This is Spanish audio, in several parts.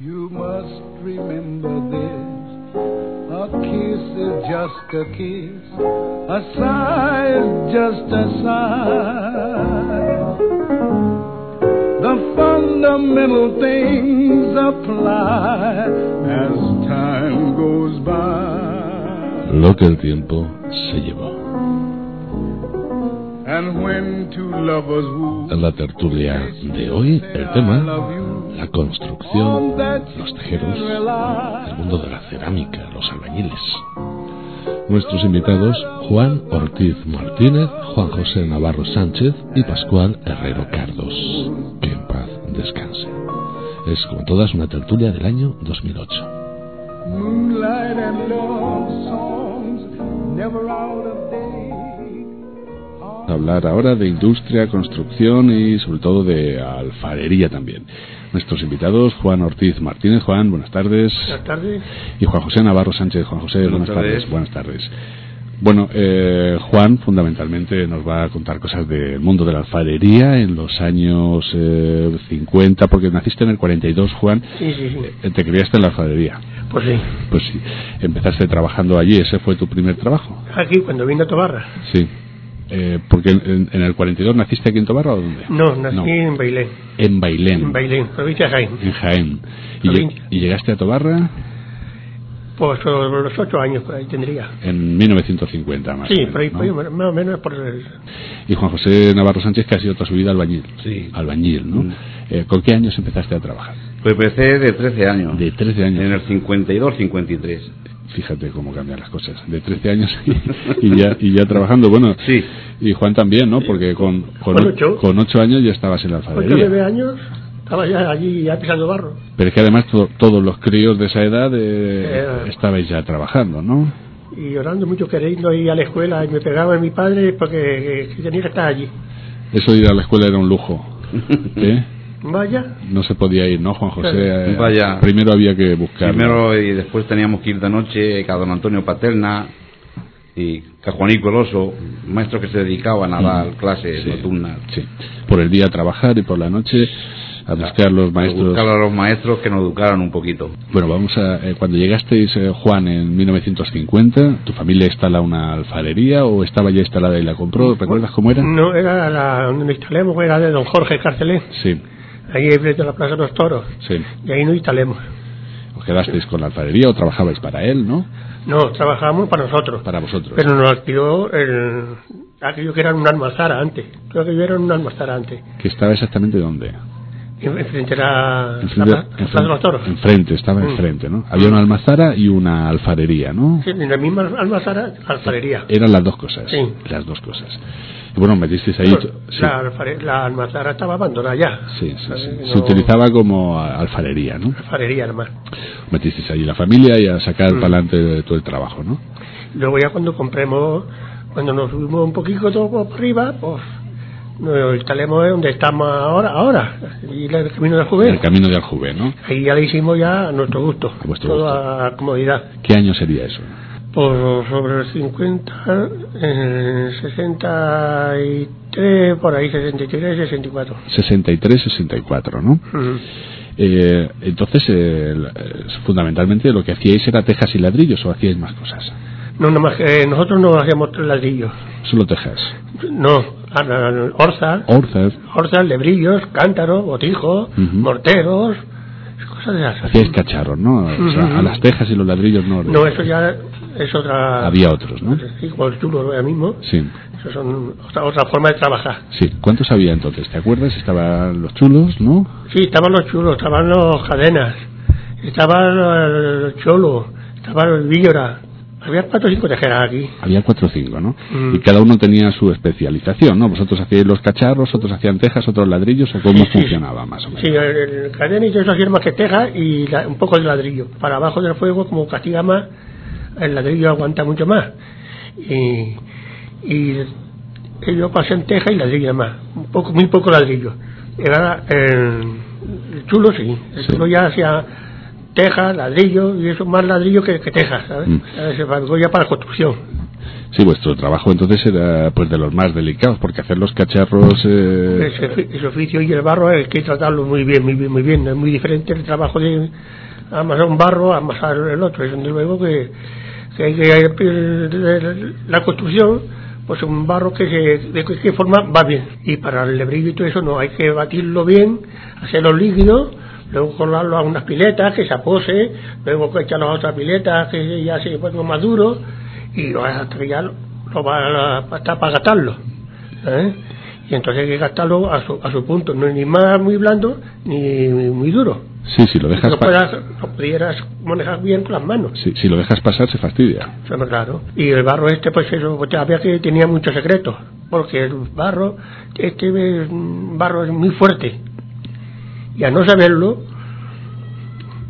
You must remember this. A kiss is just a kiss. A sigh is just a sigh. The fundamental things apply as time goes by. Lo que el tiempo se llevó. And when two lovers woo, En la tertulia de hoy, el tema, la construcción, los tejeros, el mundo de la cerámica, los albañiles. Nuestros invitados, Juan Ortiz Martínez, Juan José Navarro Sánchez y Pascual Herrero Cardos. Que en paz descanse. Es como todas una tertulia del año 2008. moonlight and love songs, never out of date. hablar ahora de industria, construcción y sobre todo de alfarería también. Nuestros invitados, Juan Ortiz Martínez. Juan, buenas tardes. Buenas tardes. Y Juan José Navarro Sánchez. Juan José, buenas, Buenas tardes. tardes. Buenas tardes. Bueno, eh, Juan fundamentalmente nos va a contar cosas del mundo de la alfarería en los años eh, 50, porque naciste en el 42, Juan. Sí, sí, sí. Eh, Te criaste en la alfarería. Pues sí. Pues sí, empezaste trabajando allí, ese fue tu primer trabajo. Aquí, cuando vine a Tobarra. Sí. Eh, porque en, en el 42 naciste aquí en Tobarra o dónde? No, nací en Bailén. En Bailén. En Bailén, provincia de Jaén. En Jaén. ¿Y, y llegaste a Tobarra Pues sobre los ocho años por ahí tendría. en 1950 más o Sí, menos, por ahí, ¿no? por ahí, más o menos por el... Y Juan José Navarro Sánchez que ha sido toda su vida albañil. Sí. Albañil, ¿no? Mm. Eh, ¿Con qué años empezaste a trabajar? Pues empecé de 13 años. De 13 años. En el 52, 53. Fíjate cómo cambian las cosas. De 13 años y, y ya, y ya trabajando. Bueno, Sí. y Juan también, ¿no? Porque con, con, Con ocho. con ocho años ya estabas en la alfarería. nueve años, estaba ya allí ya pisando barro. Pero es que además to- todos los críos de esa edad eh, Eh. estabais ya trabajando, ¿no? Y llorando mucho, queriendo ir a la escuela. Y me pegaba mi padre porque eh, tenía que estar allí. Eso de ir a la escuela era un lujo. ¿eh? Vaya. No se podía ir, ¿no, Juan José? Eh, Vaya. Primero había que buscar. Primero y después teníamos que ir de noche a don Antonio Paterna y a Juanico el Oso, maestros que se dedicaban a dar clases Sí, nocturnas. sí. Por el día a trabajar y por la noche a buscar los A maestros. buscar a los maestros que nos educaran un poquito. Bueno, vamos a. eh, cuando llegasteis, eh, Juan, en 1950, ¿tu familia instala una alfarería o estaba ya instalada y la compró? ¿Recuerdas cómo era? No, era la donde nos instalemos, era de don Jorge Carcelé. Sí, Ahí frente a la Plaza de los Toros. sí. Y ahí nos instalemos. ¿Os quedasteis con la alfarería o trabajabais para él, no? No, trabajábamos para nosotros. Para vosotros. Pero nos alquiló el, aquello que era un almazara antes. Creo que era un almazara antes. ¿Que estaba exactamente dónde? En- Enfrente era la, Enfrente, la de los Toros. enfrente, estaba Mm. enfrente, ¿no? Había una almazara y una alfarería, ¿no? Sí, en la misma almazara, alfarería. Eran las dos cosas. Sí. Las dos cosas. Y bueno, metisteis ahí. Sí. la, alfare- la almazara estaba abandonada ya. Sí, sí, sí. No- Se utilizaba como alfarería, ¿no? Alfarería además. Metisteis ahí la familia y a sacar Mm. para adelante todo el trabajo, ¿no? Luego ya cuando compremos, cuando nos subimos un poquito todo por arriba, pues nos instalemos donde estamos ahora, ahora, y el camino del En juvenil. el camino de Aljuve, ¿no? Ahí ya le hicimos ya a nuestro gusto, A vuestro todo gusto. comodidad. ¿Qué año sería eso? Por sobre el 50, eh, 63, por ahí 63, 64. 63, 64, ¿no? Eh, entonces, eh, el- eh, fundamentalmente lo que hacíais era tejas y ladrillos o hacíais más cosas. No, nomás que nosotros no hacíamos tres ladrillos. Solo tejas. No, a- a- orzas, Orzas, orzas, lebrillos, cántaros, botijos, Ujú. morteros, cosas de esas. hacíais cacharros, ¿no? O sea, Ujú. a las tejas y los ladrillos no. No, eso ya es otra. Había otros, ¿no? Sí, como el chulo ahora mismo. Sí, Eso son otra, otra forma de trabajar. sí. ¿Cuántos había entonces? ¿Te acuerdas? Estaban los chulos, ¿no? Sí, estaban los chulos, estaban los cadenas, estaban el cholo, estaban el víllora. Había cuatro o cinco tejeras aquí. Había cuatro o cinco, ¿no? Mm. Y cada uno tenía su especialización, ¿no? Vosotros hacíais los cacharros, otros hacían tejas, otros ladrillos, ¿o cómo Sí, sí. funcionaba más o menos? Sí, el, cadena y eso hacía más que teja y la- un poco de ladrillo. Para abajo del fuego, como castiga más, el ladrillo aguanta mucho más. Y, y yo pasé en teja y ladrillo más. Un poco, muy poco ladrillo. Era el, el chulo, sí. El Sí. chulo ya hacía teja, ladrillo y eso más ladrillo que, que teja, ¿sabes? Mm. Se ya para construcción. Sí, vuestro trabajo entonces era pues de los más delicados, porque hacer los cacharros... eh, ese, ofi- ese oficio y el barro hay que tratarlo muy bien, muy bien, muy bien. Es muy diferente el trabajo de amasar un barro a amasar el otro. Es desde luego que, que hay que la construcción, pues un barro que se, de cualquier forma va bien. Y para el lebrillo y todo eso no, hay que batirlo bien, hacerlo líquido, luego colarlo a unas piletas que se apose, luego echarlo a otras piletas que ya se ponga más duro y lo hasta que ya lo, lo va a, hasta para gastarlo. ¿eh? Y entonces hay que gastarlo a su, a su punto, no es ni más muy blando ni muy duro. sí, si lo dejas Lo, pa- puedas, lo pudieras manejar bien con las manos. si, si lo dejas pasar se fastidia. Eso no es claro. Y el barro este, pues eso, pues, había que tenía muchos secretos, porque el barro, este es un barro es muy fuerte. Y a no saberlo,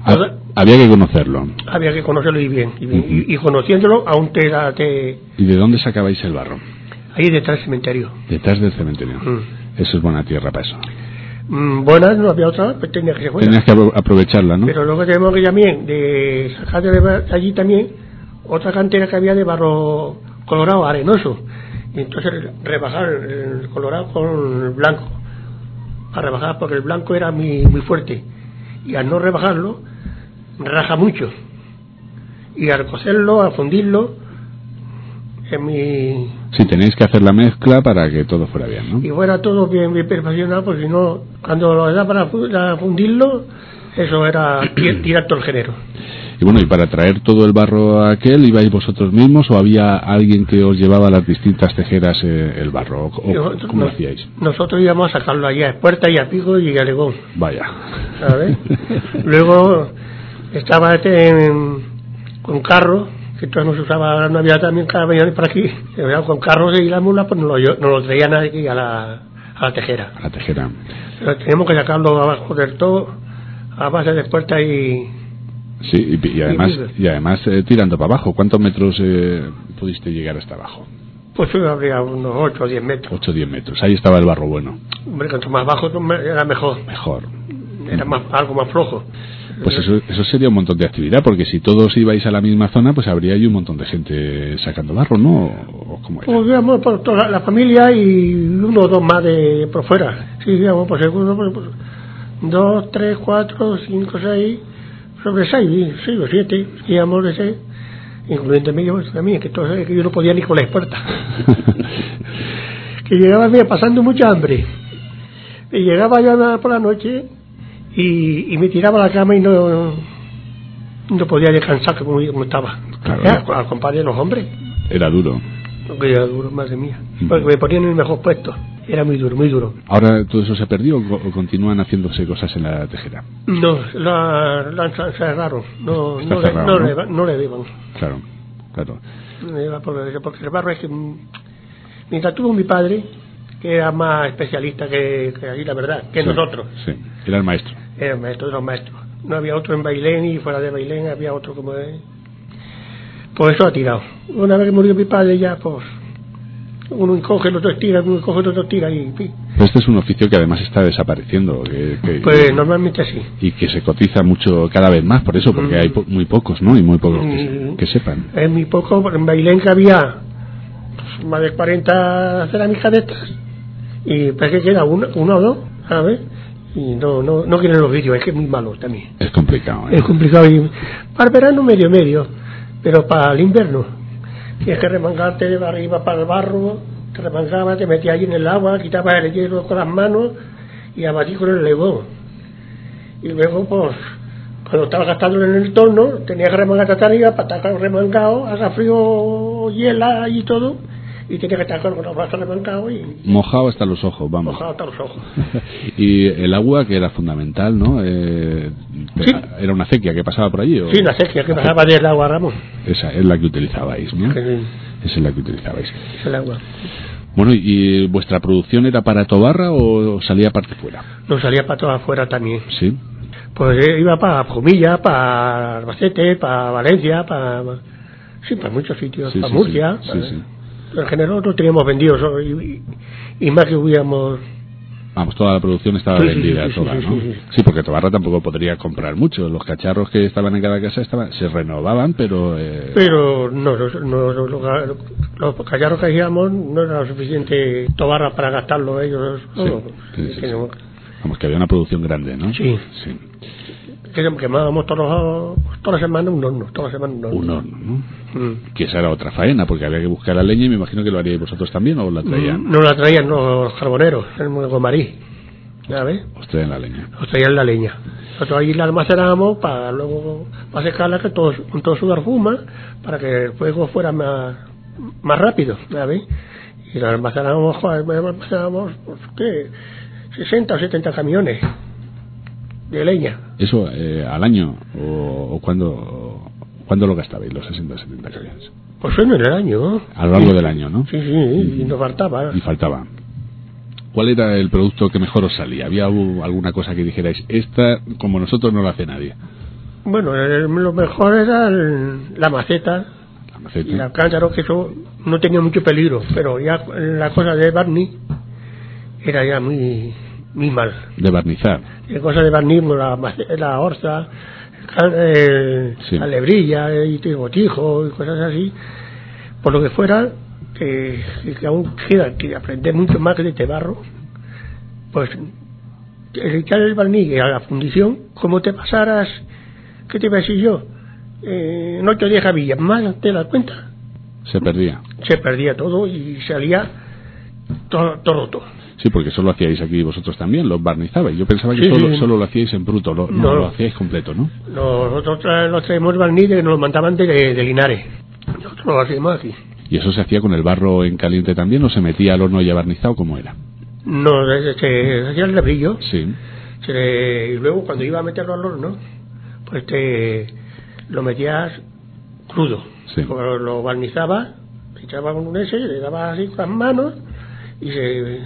Ha- había que conocerlo. había que conocerlo y bien. Y, bien. Y- y conociéndolo, aún te, da- te ¿Y de dónde sacabais el barro? ahí detrás del cementerio. Detrás del cementerio. Mm. Eso es buena tierra para eso. Mm, buenas, no había otra, pues tenía que ser buena. Tenías que apro- aprovecharla, ¿no? Pero luego tenemos que también de sacar de allí también otra cantera que había de barro colorado, arenoso. Y entonces rebajar el colorado con el blanco. A rebajar porque el blanco era muy, muy fuerte. Y al no rebajarlo, raja mucho. Y al cocerlo, al fundirlo, en mi, Sí, tenéis que hacer la mezcla para que todo fuera bien, ¿no? y fuera todo bien, bien perfeccionado, porque si no, cuando lo da para fu- para fundirlo, eso era ti- tirar todo el género. Y bueno, y para traer todo el barro aquel, ¿ibais vosotros mismos o había alguien que os llevaba a las distintas tejeras eh, el barro? ¿O, nosotros- cómo no- hacíais? Nosotros íbamos a sacarlo allá, a Puerta y a Pico y a Legón, Vaya. ¿sabes? Luego estaba este en- con carro, que entonces no se usaba, ahora no había también camiones por aquí, con carros y la mula, pues no lo, no lo traían aquí a la, a la tejera. A la tejera. Pero teníamos que sacarlo abajo del todo, a base de Puerta y... Sí, y, y además, y además eh, tirando para abajo. ¿Cuántos metros eh, pudiste llegar hasta abajo? Pues eso habría unos 8 o 10 metros. 8 o 10 metros. Ahí estaba el barro bueno. Hombre, cuanto más bajo era mejor, Mejor. era más, algo más flojo. Pues eso, eso sería un montón de actividad, porque si todos ibais a la misma zona, pues habría ahí un montón de gente sacando barro, ¿no? ¿O cómo era? Pues digamos por toda la familia y uno o dos más de por fuera. Sí, digamos, pues seguro, pues, dos, tres, cuatro, cinco, seis, sobre seis, seis o siete, digamos de seis, incluyéndome yo pues, también, que, todo, que yo no podía ni con las puertas. que llegaba mira, pasando mucha hambre. Y llegaba yo por la noche y, y me tiraba a la cama y no, no podía descansar como, como estaba. Claro. Era al compadre de los hombres. Era duro. Que era duro, madre mía. Mm. Porque me ponían en el mejor puesto. Era muy duro, muy duro. ¿Ahora todo eso se perdió o, co- o continúan haciéndose cosas en la tejera? No, la, la cerraron. No, no, le, cerrado, no, ¿no? le, no le deban. Claro, claro. Porque, porque el barro es que. Mientras tuvo mi padre, que era más especialista que, que ahí, la verdad, que Sí, nosotros. Sí, era el maestro. Era el maestro de los maestros. No había otro en Bailén y fuera de Bailén había otro como él. Pues eso ha tirado. Una vez que murió mi padre ya, pues. Uno encoge, el otro estira, uno encoge, el otro tira y. en fin. Pero este es un oficio que además está desapareciendo que- que- Pues normalmente sí. y que se cotiza mucho cada vez más por eso, porque Mm. hay po- muy pocos, ¿no? Y muy pocos que, Mm. que sepan. Es muy poco, en Bailén que había pues, más de 40 cerámicas de estas, y parece que queda una, una o dos, ¿sabes? Y no, no, no quieren los vídeos, es que es muy malo también. Es complicado. ¿eh? Es complicado. Y para verano medio medio, pero para el invierno tienes que remangarte de arriba para el barro, te remangabas, te metías ahí en el agua, quitabas el hielo con las manos y abatí con el legón. Y luego, pues, cuando estabas gastándolo en el torno, tenías que remangarte hasta arriba para estar remangado, haga frío, hiela y todo, y tenías que estar con los brazos remangados y Mojado hasta los ojos, vamos. mojado hasta los ojos. y el agua, que era fundamental, ¿no? Eh, Sí. ¿Era una acequia que pasaba por allí? o- Sí, una acequia que pasaba del agua a Ramón. Esa es la que utilizabais, ¿no? Esa es la que utilizabais. es el agua. Bueno, ¿y vuestra producción era para Tobarra o salía parte fuera? Nos salía para todas afuera también. Sí. Pues eh, iba para Jumilla, para Albacete, para Valencia, para. Sí, para muchos sitios, Sí, para sí, Murcia. sí, sí, sí. En general no teníamos vendidos ¿no? y, más que hubiéramos. Vamos, toda la producción estaba Sí, vendida sí, sí, toda, ¿no? sí, porque Tobarra tampoco podría comprar mucho. Los cacharros que estaban en cada casa estaban, se renovaban, pero... eh, Pero no, no, no, no, lo- los callarros que hacíamos no era suficiente tobarra para gastarlo ellos. no- Vamos, que había una producción grande, ¿no? Sí. Sí. que quemábamos todos los, todas las semanas un horno, todas las semanas un horno. Un horno, ¿no? Mm. Que esa era otra faena, porque había que buscar la leña y me imagino que lo haríais vosotros también o la traían. No la traían los carboneros, el gomarí. ¿Sabes? Os traían la leña. Nos traían la leña. Nosotros ahí la almacenábamos para luego para secarla que todo, con todo su fuma para que el fuego fuera más, más rápido, ¿sabes? Y la almacenábamos, joder, almacenábamos, pues, ¿qué? 60 o 70 camiones de leña. ¿Eso eh, al año o, o cuándo, cuándo lo gastabais los 60 70 camiones? Pues en el año, ¿no? A lo largo del año, ¿no? Sí, sí, y nos faltaba. Y faltaba. ¿Cuál era el producto que mejor os salía? ¿Había alguna cosa que dijerais, esta como nosotros no la hace nadie? Bueno, el- lo mejor era el- la maceta La maceta. y la cántaro, que eso no tenía mucho peligro, pero ya la cosa de Barney era ya muy, muy mal. De barnizar. La cosa de como la, la orza, Sí. la lebrilla y el botijo y cosas así, por lo que fuera, que, aún queda que aprender mucho más de este barro, pues echar el barniz a la fundición, como te pasaras, ¿qué te iba a decir yo? Eh, en ocho o diez jabillas más te das cuenta, Se perdía. se perdía todo y salía todo, todo roto. Sí, porque eso lo hacíais aquí vosotros también, lo barnizabais. Yo pensaba que Sí, solo, sí. solo lo hacíais en bruto, lo, no, No. lo hacíais completo, ¿no? Nosotros nos traemos barniz que nos lo mandaban de, de Linares. Nosotros lo hacíamos aquí. ¿Y eso se hacía con el barro en caliente también o se metía al horno ya barnizado? ¿Cómo era? No, se, hacía el lebrillo Sí. se le- y luego cuando iba a meterlo al horno, pues te lo metías crudo. Sí. Lo, lo barnizaba, le echaba con un ese, le daba así con las manos y se,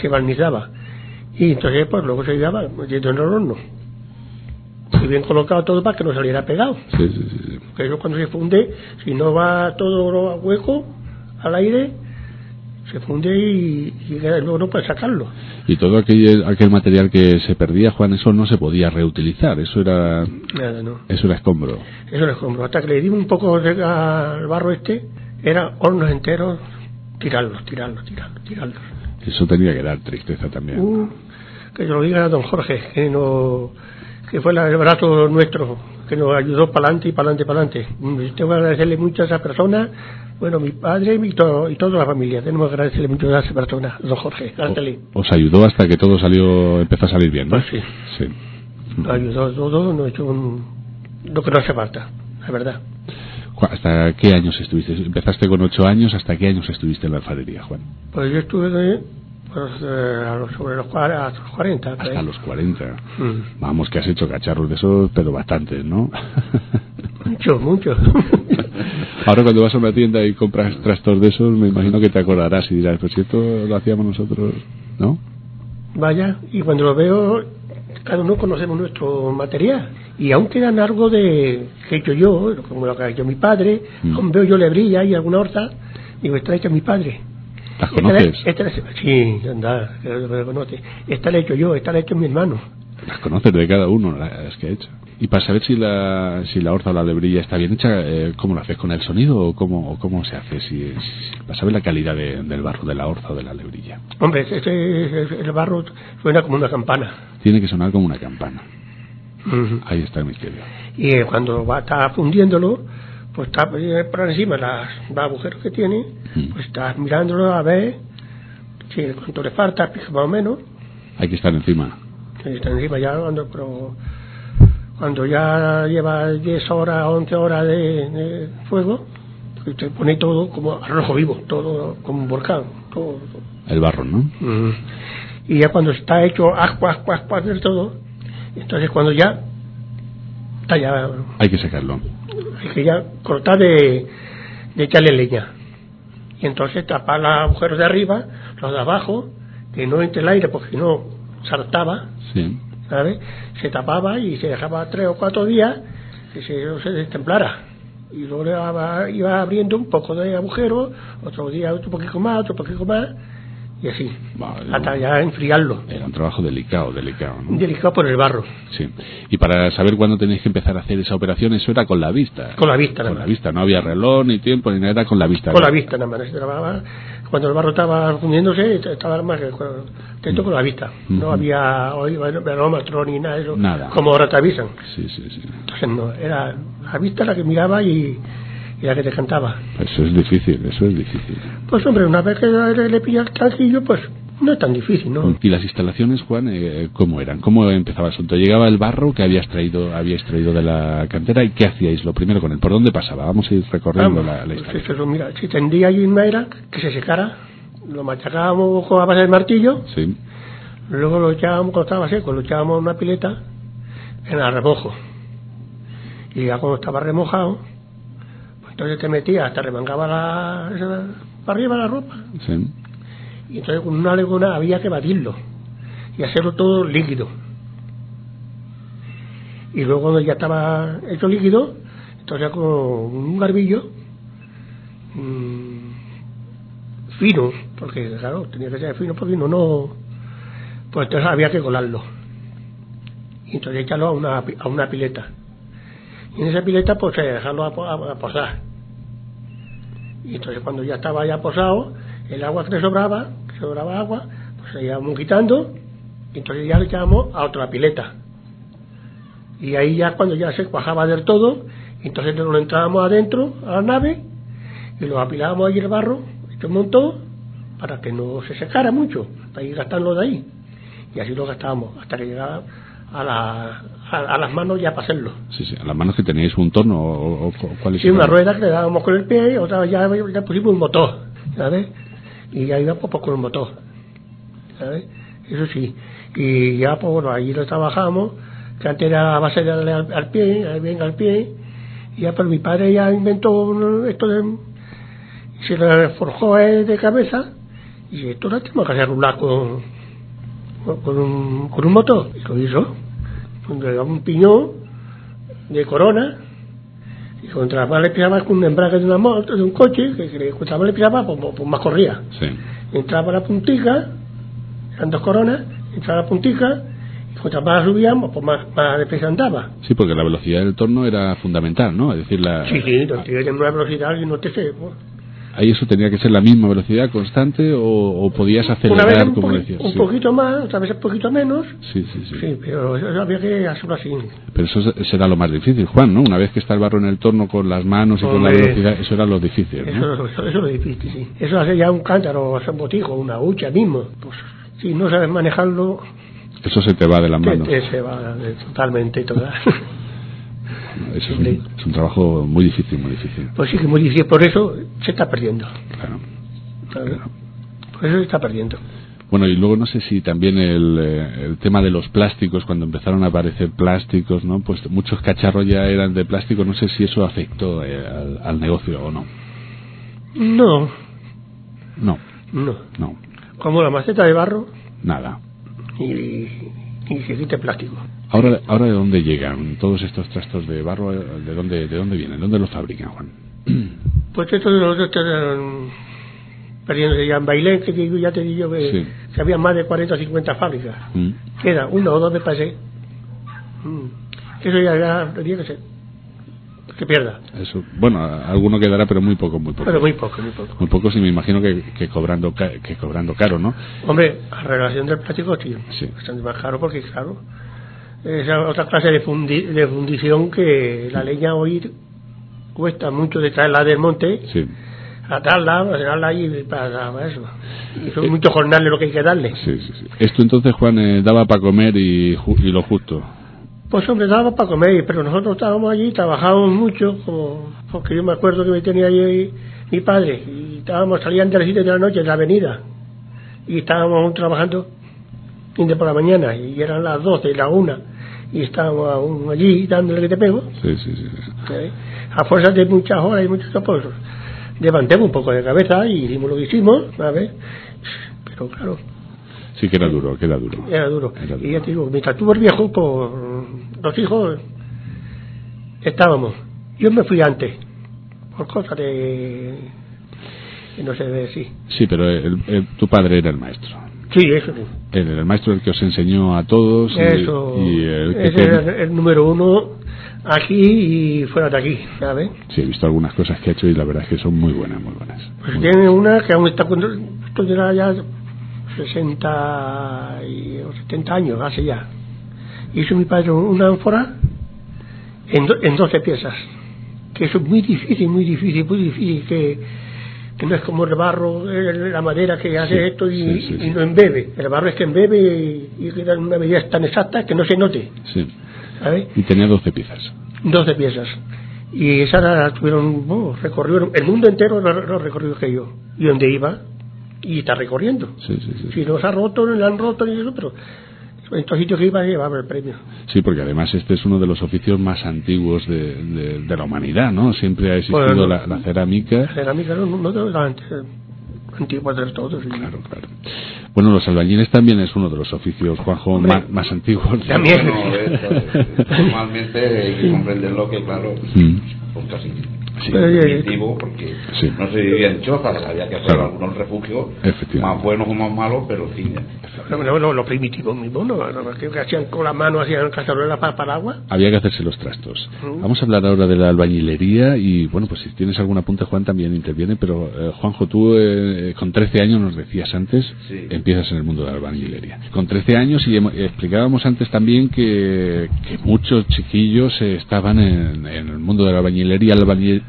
se barnizaba. Y entonces pues luego se iba metiendo en el horno. Y bien colocado todo para que no saliera pegado. Sí, sí, sí, sí. Porque eso cuando se funde, si no va todo hueco al aire, se funde y, y luego no puedes sacarlo. Y todo aquel, aquel material que se perdía, Juan, eso no se podía reutilizar. Eso era, Nada, no. eso era escombro. Eso les compro. Hasta que le dimos un poco de, al barro este, era hornos enteros, tirarlos, tirarlos, tirarlos, tirarlos. Eso tenía que dar tristeza también. Uh, que lo diga don Jorge, que, no, que fue el brazo nuestro, que nos ayudó para adelante y para adelante, para adelante. Tengo que agradecerle mucho a esa persona, bueno, mi padre y, todo, y toda la familia. Tenemos que agradecerle mucho a esa persona, don Jorge. O- os ayudó hasta que todo salió, empezó a salir bien, ¿no? Pues sí. Sí. Nos ayudó todo, nos echó un, lo que no hace falta, la verdad. ¿Hasta qué años estuviste? Empezaste con ocho años, ¿hasta qué años estuviste en la alfarería, Juan? Pues yo estuve pues, eh, a los- sobre los, a los 40. por Hasta los 40. Mm. Vamos, que has hecho cacharros de esos, pero bastantes, ¿no? Mucho, mucho. Ahora cuando vas a una tienda y compras trastos de esos, me imagino que te acordarás y dirás, pues si esto lo hacíamos nosotros, ¿no? Vaya, y cuando lo veo, cada uno conocemos nuestro material. Y aún quedan algo de que he hecho yo, como lo que ha hecho mi padre, Mm. aún veo yo lebrilla y alguna horta, digo, esta la hecho mi padre. ¿Las Esta la- conoces? esta la- sí, anda, lo reconoce. Esta la he hecho yo, esta la ha hecho mi hermano. Las conoces de cada uno, las que ha hecho. Y para saber si la, si la orza o la lebrilla está bien hecha, eh, ¿cómo lo haces? ¿Con el sonido o cómo, o cómo se hace? Si, si- para saber la calidad de- del barro, de la orza o de la lebrilla. Hombre, este, el barro suena como una campana. Tiene que sonar como una campana. Ahí está el misterio. Y eh, cuando va está fundiéndolo, pues está eh, por encima las, los agujeros que tiene, pues estás mirándolo a ver si cuánto le falta, más o menos, Hay que estar encima. Está encima ya cuando, pero cuando ya lleva 10 horas, 11 horas de, de fuego, pues te pone todo como rojo vivo, todo como un volcán, todo. El barro, ¿no? Mm. Y ya cuando está hecho ascuas, ascuas, ascuas del todo, entonces cuando ya está ya, Hay que sacarlo. hay que ya cortar de, de echarle leña. Y entonces tapar los agujeros de arriba, los de abajo, que no entre el aire porque si no saltaba, Sí. ¿sabes? Se tapaba y se dejaba tres o cuatro días que se, no se destemplara. Y luego daba- iba abriendo un poco de agujero, otro día otro poquito más, otro poquito más, y así, Vale, hasta ya enfriarlo. Era un trabajo delicado, delicado, ¿no? Delicado por el barro, Sí. Y para saber cuándo tenéis que empezar a hacer esa operación, eso era con la vista. con la vista nada Con la vista, no había reloj ni tiempo ni nada, era con la vista. Con la vista nada más, se trabajaba. Cuando el barro estaba fundiéndose, estaba más atento con la vista. No Ujú. había hoy barómetro ni nada de eso, Nada. como ahora te avisan. Sí, sí, sí. Entonces no, era la vista la que miraba y, y la que te cantaba. Eso es difícil, eso es difícil. Pues hombre, una vez que le, le pilla el calcillo, pues no es tan difícil, ¿no? ¿Y las instalaciones, Juan, eh, cómo eran? ¿Cómo empezaba el asunto? ¿Llegaba el barro que habías traído, habíais traído de la cantera y qué hacíais lo primero con él? ¿Por dónde pasaba? Vamos a ir recorriendo Vamos, la, la pues eso, mira, si tendría allí una era que se secara, lo machacábamos con la base del martillo, Sí, luego lo echábamos cuando estaba seco, lo echábamos en una pileta en el remojo. Y ya cuando estaba remojado, pues entonces te metías, te remangaba la, para arriba la ropa, sí. Y entonces con una leguna había que batirlo y hacerlo todo líquido. Y luego cuando ya estaba hecho líquido, entonces con un garbillo mm, fino, porque claro, tenía que ser fino porque no, no, pues entonces había que colarlo. Y entonces echarlo a una, a una pileta. Y en esa pileta pues dejarlo a posar. Y entonces cuando ya estaba ya posado, el agua que le sobraba, que sobraba agua, pues se íbamos quitando, y entonces ya le echábamos a otra pileta. Y ahí ya cuando ya se cuajaba del todo, entonces nos lo entrábamos adentro a la nave y lo apilábamos ahí el barro, un montón, para que no se secara mucho, para ir gastando de ahí. Y así lo gastábamos, hasta que llegaba a, la, a, a las manos ya para hacerlo. Sí, sí. A las manos que teníais un torno o, o- cuál es Sí, una rueda que le dábamos con el pie y otra vez ya, ya pusimos un motor, ¿sabes? Y ya íbamos pues, con el motor, ¿sabes? Eso sí. Y ya, pues bueno, ahí lo trabajamos, que antes era a base de al, al pie, ahí venga al pie, y ya, pero mi padre ya inventó esto de. se lo forjó de cabeza, y esto lo tenemos que hacer rular con, con, un, con un motor, y lo hizo. Le daba un piñón de corona, y contra más le pisaba con un embrague de una moto, de un coche, que, que contra más le pisaba, pues, pues más corría. Sí. Entraba la puntica, eran dos coronas, entraba la puntica, y contra más subíamos, pues más, más deprisa andaba. Sí, porque la velocidad del torno era fundamental, ¿no? Es decir, la, Sí, sí, no tienes una velocidad y no te sé. pues. Ahí eso tenía que ser la misma velocidad constante o, o podías Una acelerar, vez un, como decías. un sí. poquito más, otra vez un poquito menos. Sí, sí, sí, Sí, pero eso había que hacerlo así. Pero eso es- será lo más difícil, Juan, ¿no? Una vez que está el barro en el torno con las manos y con la velocidad, eso era lo difícil, Eso, ¿no? eso, eso es lo difícil, sí. Eso hace ya un cántaro, un botijo, una hucha mismo. Pues si no sabes manejarlo, Eso se te va de las manos. te se va totalmente toda. Es un, es un trabajo muy difícil, muy difícil. Pues sí que muy difícil, por eso se está perdiendo. Claro. ¿sabes? Por eso se está perdiendo. Bueno, y luego no sé si también el, eh, el tema de los plásticos, cuando empezaron a aparecer plásticos, ¿no? Pues muchos cacharros ya eran de plástico, no sé si eso afectó eh, al, al negocio o no. No, No, no. no, Como la maceta de barro nada. y, quite plástico. Ahora, ahora ¿de dónde llegan todos estos trastos de barro? ¿De dónde, de dónde vienen? ¿Dónde los fabrican, Juan? Pues esto de los están perdiéndose ya en Bailén, que ya te digo que, Sí. que había más de 40 o 50 fábricas. Mm. Queda uno o dos de pasé. Mm. Eso ya, ya tendría que ser. Que pierda. Eso, bueno, alguno quedará, pero muy poco, muy poco. Pero muy poco, muy poco. Muy poco, sí, me imagino que, que cobrando que cobrando caro, ¿no? Hombre, a relación del plástico, sí. Sí. Bastante más caro porque, claro, es otra clase de, fundi- de fundición que la leña hoy cuesta mucho de traerla del monte, Sí, atarla, hacerla ahí para, para eso. Y son muchos jornales lo que hay que darle. sí, sí. sí. Esto entonces, Juan, eh, daba para comer y, ju- y lo justo. Pues hombre, daba para comer, pero nosotros estábamos allí, trabajábamos mucho, como, porque yo me acuerdo que me tenía allí mi padre, y estábamos, salían de las 7 de la noche en la avenida, y estábamos aún trabajando de por la mañana, y eran las 12, la 1, y estábamos aún allí dándole que te pego. Sí, sí, sí. ¿eh? A fuerza de muchas horas y muchos pues levantemos un poco de cabeza y hicimos lo que hicimos, ¿sabes? Pero claro. Sí, que era duro, que era duro. Era duro. Y ya te digo, mientras tuvo el viejo, pues los hijos estábamos. Yo me fui antes, por cosas de. no sé decir. Sí, pero tu padre era el maestro. Sí, eso sí. El, el maestro el que os enseñó a todos. Eso. Y, el ese era el número uno aquí y fuera de aquí, ¿sabes? Sí, he visto algunas cosas que ha hecho y la verdad es que son muy buenas, muy buenas. Pues tiene una que aún está cuando esto ya 60 y, o 70 años, hace ya. Hizo mi padre una ánfora en, en 12 piezas, que eso es muy difícil, muy difícil, muy difícil, que, que no es como el barro, la madera que hace esto y, y, no embebe. El barro es que embebe y, queda una medida tan exacta que no se note. Sí. Y tenía 12 piezas. 12 piezas. Y esas tuvieron, oh, recorrieron, el mundo entero lo, recorrido que yo. Y donde iba, y está recorriendo. Sí, sí, sí. Si los ha roto, no lo han roto, ni eso, pero en estos sitios que iba llevaba el premio. Sí, porque además este es uno de los oficios más antiguos de, de, la humanidad, ¿no? Siempre ha existido la, cerámica. La cerámica no, no, no antes, antigua de todos. Claro, claro. Bueno, los albañiles también es uno de los oficios, Juanjo, más, más, antiguos. También. normalmente hay que comprenderlo que, claro, mm. pues casi sí. primitivo, porque no se vivía en chozas, había que hacer algunos refugios más buenos o más malos, pero sí. No, no, lo primitivo mismo, ¿no? que hacían con la mano, hacían cacerolas para, para agua. Había que hacerse los trastos. Mm. Vamos a hablar ahora de la albañilería y, bueno, pues si tienes algún apunte, Juan también interviene, pero eh, Juanjo, tú eh, con 13 años nos decías antes, empiezas en el mundo de la albañilería. Con 13 años y explicábamos antes también que, que muchos chiquillos estaban en, en, el mundo de la albañilería,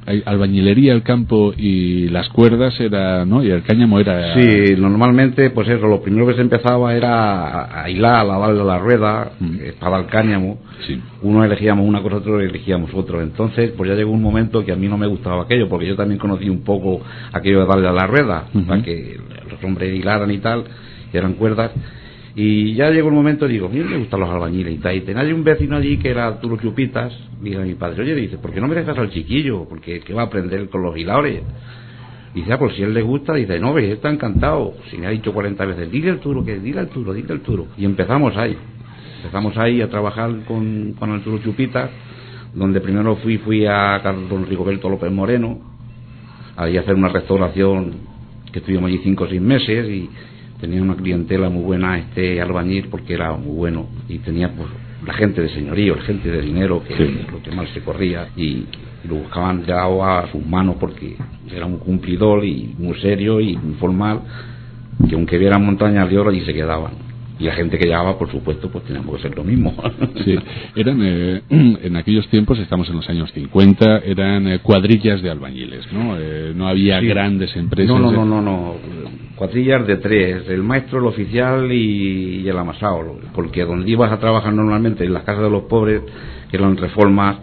albañilería, el campo y las cuerdas era, ¿no? Y el cáñamo era... Sí, normalmente, pues eso, lo primero que se empezaba era a hilar, a darle la rueda, mm. para el cáñamo. Sí. Uno elegíamos una cosa, otro elegíamos otro. Entonces, pues ya llegó un momento que a mí no me gustaba aquello, porque yo también conocí un poco aquello de darle a la rueda, para que los hombres hilaran y tal, y eran cuerdas. Y ya llegó el momento, digo, mira, me gustan los albañiles y tal. Y tenía un vecino allí que era Turo Chupitas, dice a mi padre, oye, dice, ¿por qué no me dejas al chiquillo? Porque ¿qué va a aprender con los hiladores? Dice, ah, pues si él le gusta, dice, no, ve, está encantado. Si me ha dicho 40 veces, dile al Turo, que dile al Turo, dile al Turo. Y empezamos ahí. Empezamos ahí a trabajar con, con el Turo Chupitas, donde primero fui, fui a don Rigoberto López Moreno, ahí a hacer una restauración que estuvimos allí cinco o seis meses y tenía una clientela muy buena este albañil porque era muy bueno y tenía pues la gente de señorío, la gente de dinero que lo que mal se corría y, lo buscaban ya a sus manos porque era un cumplidor y muy serio y muy formal que aunque vieran montañas de oro allí se quedaban y la gente que llegaba, por supuesto, pues teníamos que ser lo mismo. sí, eran eh, en aquellos tiempos, estamos en los años 50, eran eh, cuadrillas de albañiles, ¿no? Eh, no había grandes empresas. No, no, no, no, cuadrillas de tres, el maestro, el oficial y, el amasado, porque donde ibas a trabajar normalmente en las casas de los pobres, que eran reformas,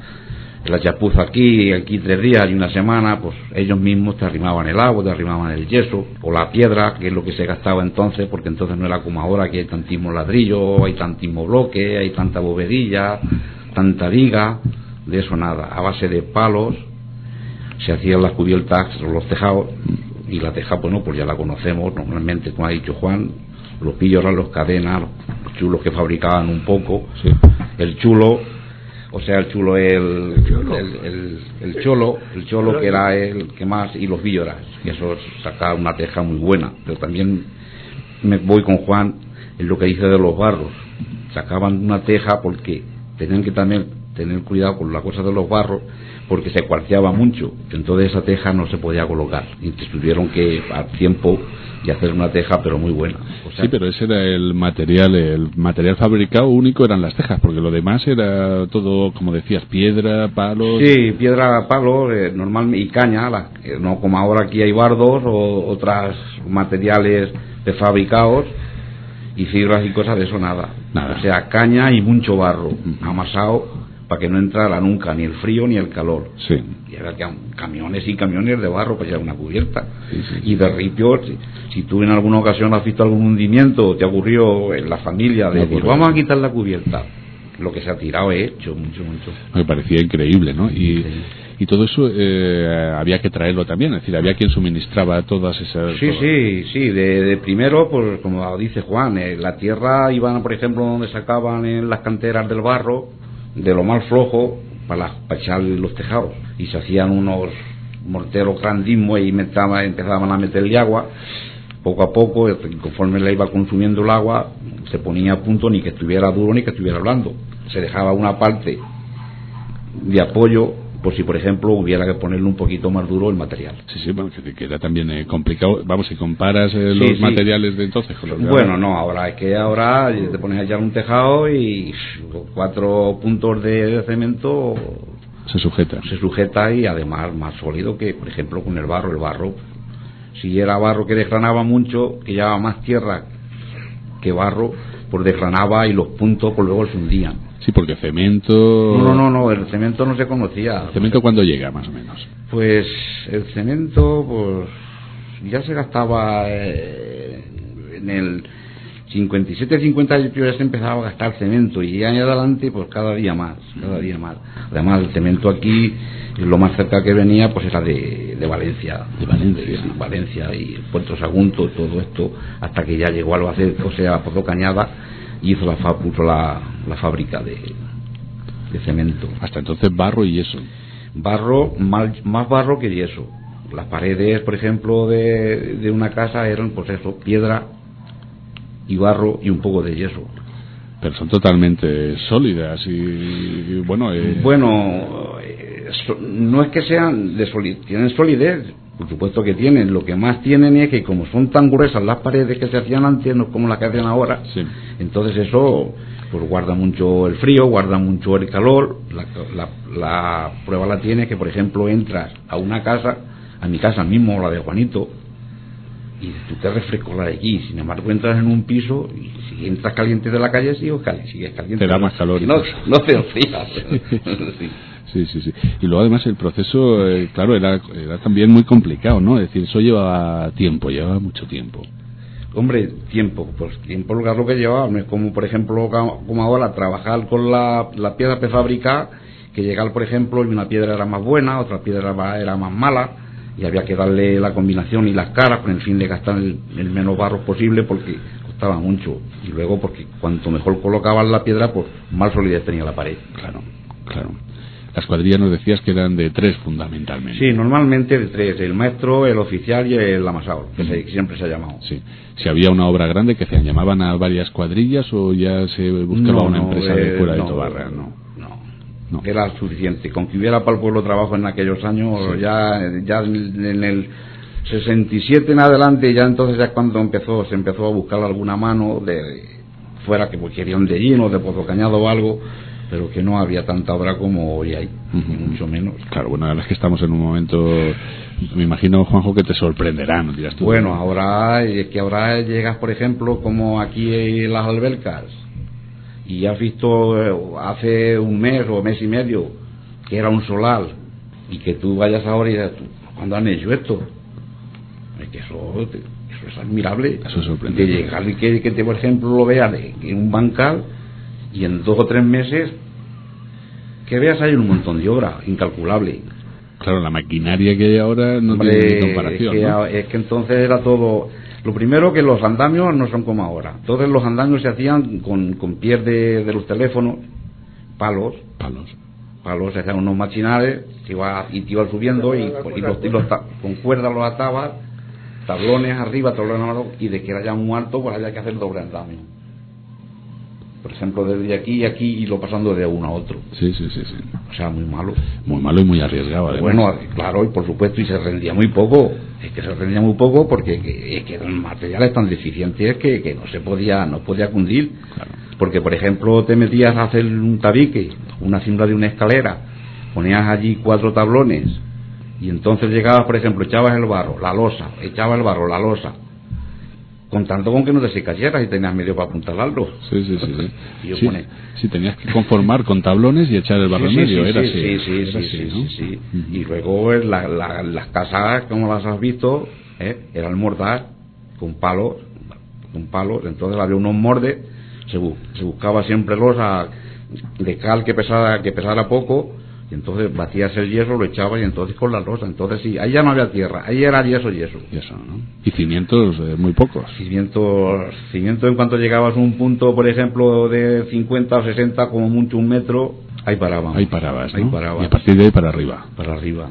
la chapuza aquí, aquí tres días y una semana, pues ellos mismos te arrimaban el agua, te arrimaban el yeso o la piedra, que es lo que se gastaba entonces, porque entonces no era como ahora que hay tantísimo ladrillo, hay tantísimo bloque, hay tanta bovedilla, tanta viga, de eso nada, a base de palos se hacían las cubiertas, los tejados, y la teja, bueno, pues ya la conocemos normalmente, como ha dicho Juan, los pillos eran los cadenas, los chulos que fabricaban un poco, el chulo o sea, el chulo el, el, el, cholo, el cholo que era el que más, y los villoras, que eso sacaba una teja muy buena, pero también me voy con Juan en lo que dice de los barros, sacaban una teja porque tenían que también tener cuidado con la cosa de los barros, porque se cuarteaba mucho, entonces esa teja no se podía colocar, y tuvieron que a tiempo y hacer una teja pero muy buena. sí, pero ese era el material, el material fabricado único eran las tejas, porque lo demás era todo, como decías, piedra, palos. Sí, piedra, palos, eh, normal y caña, eh, no como ahora aquí hay bardos o otros materiales fabricados y fibras y cosas de eso nada. nada. O sea, caña y mucho barro amasado para que no entrara nunca ni el frío ni el calor. Sí. Y era que camiones y camiones de barro para llevar una cubierta. Y de ripio, si, tú en alguna ocasión has visto algún hundimiento, te ocurrió en la familia de decir, vamos a quitar la cubierta. lo que se ha tirado he hecho, mucho, mucho. Me parecía increíble, ¿no? Y, y todo eso eh, había que traerlo también, es decir, había quien suministraba todas esas... Sí, sí, sí, de, primero, pues como dice Juan, eh, la tierra iban, por ejemplo, donde sacaban en las canteras del barro, de lo más flojo, para, para echar los tejados, y se hacían unos morteros grandísimos y empezaban a meterle agua, poco a poco, conforme le iba consumiendo el agua, se ponía a punto ni que estuviera duro ni que estuviera blando. Se dejaba una parte de apoyo por si por ejemplo hubiera que ponerle un poquito más duro el material. Sí, sí, bueno, que, era también eh, complicado. Vamos, si comparas eh, los materiales de entonces con los de Bueno, no, ahora es que ahora te pones a echar un tejado y cuatro puntos de, cemento se sujeta. Se sujeta y además más sólido que, por ejemplo, con el barro. El barro, si era barro que desgranaba mucho, que llevaba más tierra que barro, pues desgranaba y los puntos pues luego se hundían. Sí, porque cemento... No, no, no, el cemento no se conocía. ¿El cemento cuándo llega, más o menos? Pues el cemento, pues ya se gastaba eh, en el 57, 50 ya se empezaba a gastar cemento y año adelante, pues cada día más, cada día más. Además, el cemento aquí, lo más cerca que venía, pues era de, de Valencia. De Valencia. De, Valencia y Puerto Sagunto, todo esto, hasta que ya llegó a Albacete, o sea, Pozo Cañada hizo la, puso la, la fábrica de, de, cemento. Hasta entonces barro y yeso. Barro, más, más barro que yeso. Las paredes, por ejemplo, de, de una casa eran, pues eso, piedra y barro y un poco de yeso. Pero son totalmente sólidas y, bueno. Eh... Bueno, eh, no es que sean de solidez, tienen solidez, por supuesto que tienen. Lo que más tienen es que como son tan gruesas las paredes que se hacían antes, no como las que hacen ahora, entonces eso pues guarda mucho el frío, guarda mucho el calor. La, prueba la tiene que, por ejemplo, entras a una casa, a mi casa mismo, la de Juanito, y tú te refrescas la de aquí. Sin embargo, entras en un piso y si entras caliente de la calle, sigues caliente. Te da más calor. No, no te enfrías. Sí, sí, sí. Y luego además el proceso, eh, claro, era, era también muy complicado, ¿no? Es decir, eso llevaba tiempo, llevaba mucho tiempo. Hombre, tiempo, pues tiempo lo que llevaba, no es como por ejemplo como ahora trabajar con la, la piedra prefabricada, que llegar por ejemplo y una piedra era más buena, otra piedra era más mala, y había que darle la combinación y las caras con el fin de gastar el, el menos barro posible porque costaba mucho, y luego porque cuanto mejor colocaban la piedra, pues más solidez tenía la pared. Claro, claro. Las cuadrillas nos decías que eran de tres fundamentalmente. Sí, normalmente de tres, el maestro, el oficial y el amasado, que, siempre se ha llamado. Sí. Si había una obra grande que se llamaban a varias cuadrillas o ya se buscaba una empresa de eh, fuera de Tobarra, no. No, era suficiente. Con que hubiera para el pueblo trabajo en aquellos años, ya, ya en el 67 en adelante, ya entonces ya cuando empezó, se empezó a buscar alguna mano de fuera que querían de lleno, de Pozo Cañado o algo, pero que no había tanta obra como hoy hay, ni mucho menos. Claro, bueno, ahora es que estamos en un momento, me imagino, Juanjo, que te sorprenderá, ¿no dirás tú? Bueno, ahora, es que ahora llegas, por ejemplo, como aquí en las albercas, y has visto eh, hace un mes o mes y medio que era un solar, y que tú vayas ahora y digas, ¿cuándo han hecho esto? Es que eso, eso es admirable. Eso es sorprendente. De llegar y que, que te, por ejemplo, lo veas en un bancal y en dos o tres meses que veas hay un montón de obra incalculable. Claro, la maquinaria que hay ahora no tiene comparación. Es que, entonces era todo. Lo primero que los andamios no son como ahora. Entonces los andamios se hacían con, con pies de, los teléfonos, palos. Palos. Palos, se hacían unos machinales iba, y te iban subiendo y, los, con cuerdas los atabas, tablones arriba, tablones abajo, y de que era ya muy alto, pues había que hacer doble andamio por ejemplo, desde aquí y aquí y lo pasando de uno a otro. Sí, sí, sí, sí. O sea, muy malo. Muy malo y muy arriesgado, Bueno, claro, y por supuesto, y se rendía muy poco. Es que se rendía muy poco porque es que eran materiales tan deficientes que, que no se podía, no podía cundir. Porque, por ejemplo, te metías a hacer un tabique, una cimbra de una escalera, ponías allí cuatro tablones, y entonces llegabas, por ejemplo, echabas el barro, la losa, echabas el barro, la losa, contando con que no te se cayera y tenías medio para apuntalarlo. Sí, sí, sí. sí. sí, tenías que conformar con tablones y echar el barro medio, era así. Sí, sí, sí, sí, Y luego eh, las casas, como las has visto, ¿eh? era el mortar con palos, con palos, entonces había unos mordes, se, buscaba siempre losa de cal que pesara, que pesara poco, y entonces batías el yeso, lo echabas y entonces con la losa. Entonces sí, ahí ya no había tierra, ahí era yeso, yeso. Yeso, ¿no? Y cimientos eh, muy pocos. Cimientos, cimientos en cuanto llegabas a un punto, por ejemplo, de 50 o 60, como mucho un metro, ahí paraban. Ahí parabas, ¿no? Ahí parabas. Y a partir de ahí para arriba. Para arriba.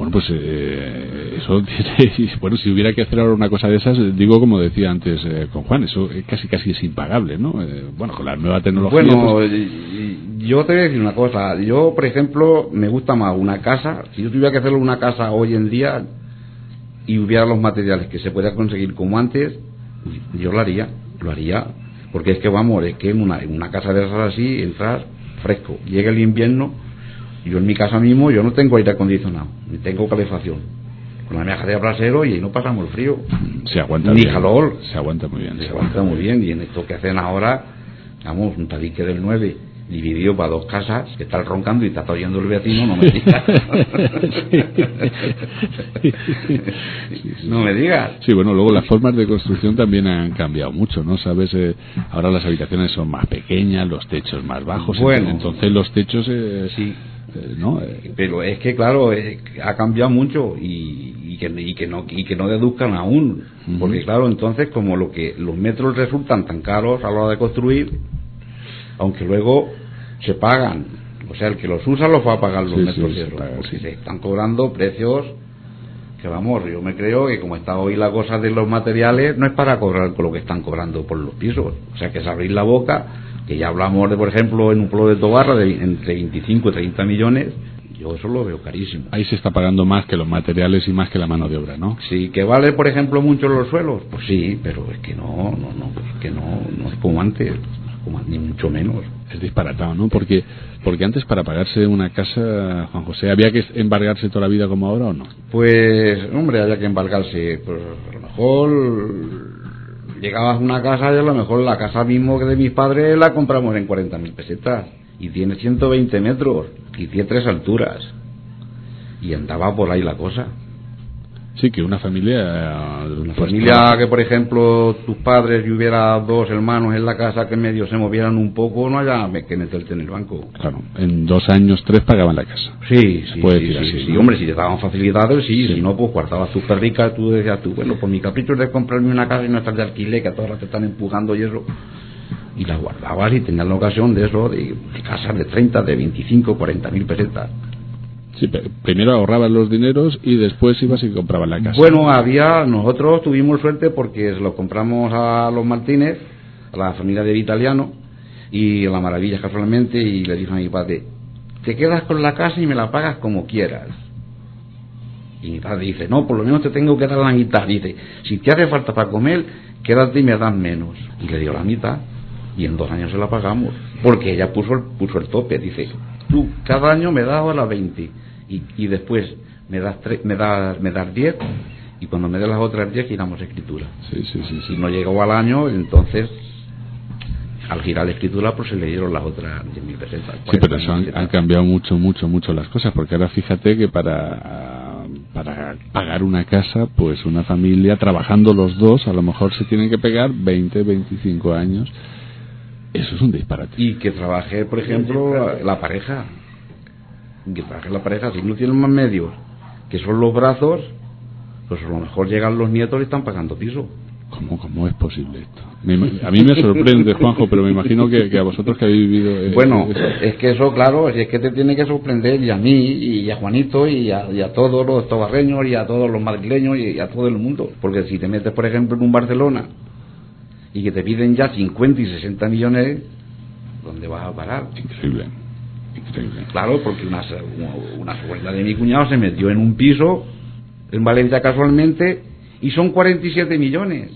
Bueno, pues eh, eso tiene, bueno, si hubiera que hacer ahora una cosa de esas, digo como decía antes eh, con Juan, eso casi casi es impagable, ¿no? Eh, bueno, con la nueva tecnología. Bueno, pues, yo te voy a decir una cosa. Yo, por ejemplo, me gusta más una casa. Si yo tuviera que hacerlo una casa hoy en día y hubiera los materiales que se pueda conseguir como antes, yo lo haría, lo haría. Porque es que vamos, es que en una, en una casa de esas así, entrar fresco. Llega el invierno yo en mi casa mismo, yo no tengo aire acondicionado, ni tengo calefacción. Con la meja de brasero y ahí no pasamos el frío. Se aguanta Ni bien. calor. Se aguanta muy bien. Se aguanta muy bien. Y en esto que hacen ahora, vamos, un tabique del 9 dividido para dos casas, que está roncando y está oyendo el vecino, no me digas. no me digas. Sí, bueno, luego las formas de construcción también han cambiado mucho, ¿no? Sabes, eh, ahora las habitaciones son más pequeñas, los techos más bajos, Bueno. entonces los techos, eh, Sí. Eh, ¿no? Eh, Pero es que, claro, ha cambiado mucho y, y que, y, que no, y que no deduzcan aún. Porque, claro, entonces, como lo que los metros resultan tan caros a la hora de construir, aunque luego se pagan. O sea, el que los usa los va a pagar los Sí, metros sí, se paga, sí. se están cobrando precios que vamos, yo me creo que como está hoy la cosa de los materiales, no es para cobrar con lo que están cobrando por los pisos. O sea, que es abrir la boca, que ya hablamos de, por ejemplo, en un pueblo de Tobarra de entre 25 y 30 millones, yo eso lo veo carísimo. ahí se está pagando más que los materiales y más que la mano de obra, ¿no? Sí, que vale, por ejemplo, mucho los suelos, pues sí, pero es que no, no, no, es que no, no es como antes, como, ni mucho menos. Es disparatado, ¿no? Porque, porque antes para pagarse una casa, Juan José, ¿había que embargarse toda la vida como ahora o no? Pues, hombre, había que embargarse. Pues a lo mejor llegabas a una casa y a lo mejor la casa mismo que de mis padres la compramos en 40.000 pesetas. Y tiene 120 metros y tiene tres alturas. Y andaba por ahí la cosa. Sí, que una familia... Una pues, familia que, por ejemplo, tus padres y hubiera dos hermanos en la casa que medio se movieran un poco, no haya que meterte en el banco. Claro, en dos años, tres pagaban la casa. Sí, sí, puede sí, decir sí, así, sí, ¿no? hombre, si te daban facilidades, sí, si no, pues guardabas tus perricas, tú decías tú, bueno, pues mi capricho es de comprarme una casa y no estar de alquiler, que a todas las te están empujando y eso, y las guardabas y tenías la ocasión de eso, de, de casas de 30, de 25, 40 mil pesetas. Sí, primero ahorrabas los dineros y después ibas y comprabas la casa. Bueno, había, nosotros tuvimos suerte porque lo compramos a los Martínez, a la familia de Vitaliano, y la maravilla casualmente, y le dijo a mi padre, te quedas con la casa y me la pagas como quieras. Y mi padre dice, no, por lo menos te tengo que dar la mitad. Dice, si te hace falta para comer, quédate y me das menos. Y le dio la mitad, y en dos años se la pagamos, porque ella puso el, puso el tope. Dice, tú cada año me das ahora 20, y, y después me das, tre- me, das, me das 10, y cuando me des las otras 10 giramos escritura. Sí, sí, sí. Si no llegó al año, entonces al girar la escritura pues se le dieron las otras 10.000 pesetas. Sí, pero 40.000 eso han, han cambiado mucho, mucho, mucho las cosas, porque ahora fíjate que para, para pagar una casa, pues una familia, trabajando los dos, a lo mejor se tienen que pegar 20, 25 años. Eso es un disparate. Y que trabaje, por ejemplo, la pareja. Que trabaje la pareja. Si no tienen más medios, que son los brazos, pues a lo mejor llegan los nietos y están pagando piso. ¿Cómo, ¿Cómo es posible esto? A mí me sorprende, Juanjo, pero me imagino que, que a vosotros que habéis vivido... eh, Bueno, eso- es que eso, claro, si es que te tiene que sorprender y a mí, y a Juanito, y a, y a todos los tobarreños, y a todos los madrileños, y a todo el mundo. Porque si te metes, por ejemplo, en un Barcelona, y que te piden ya 50 y 60 millones, ¿dónde vas a parar? Increíble, increíble. Claro, porque una, una suegra de mi cuñado se metió en un piso en Valencia casualmente y son 47 millones.